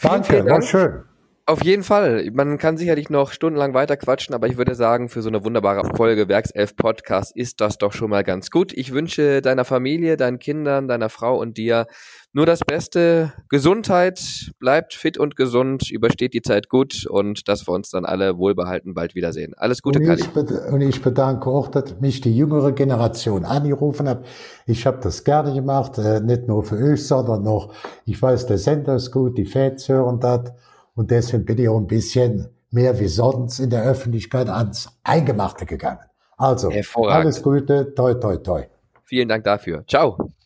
Danke, vielen war schön. Auf jeden Fall. Man kann sicherlich noch stundenlang weiter quatschen, aber ich würde sagen, für so eine wunderbare Folge Werkself Podcast ist das doch schon mal ganz gut. Ich wünsche deiner Familie, deinen Kindern, deiner Frau und dir nur das Beste. Gesundheit, bleibt fit und gesund, übersteht die Zeit gut und dass wir uns dann alle wohlbehalten bald wiedersehen. Alles Gute, und ich, und ich bedanke auch, dass mich die jüngere Generation angerufen hat. Ich habe das gerne gemacht, äh, nicht nur für euch, sondern noch, ich weiß, der Sender ist gut, die Fans hören das. Und deswegen bin ich auch ein bisschen mehr wie sonst in der Öffentlichkeit ans Eingemachte gegangen. Also, alles Gute, toi, toi, toi. Vielen Dank dafür. Ciao.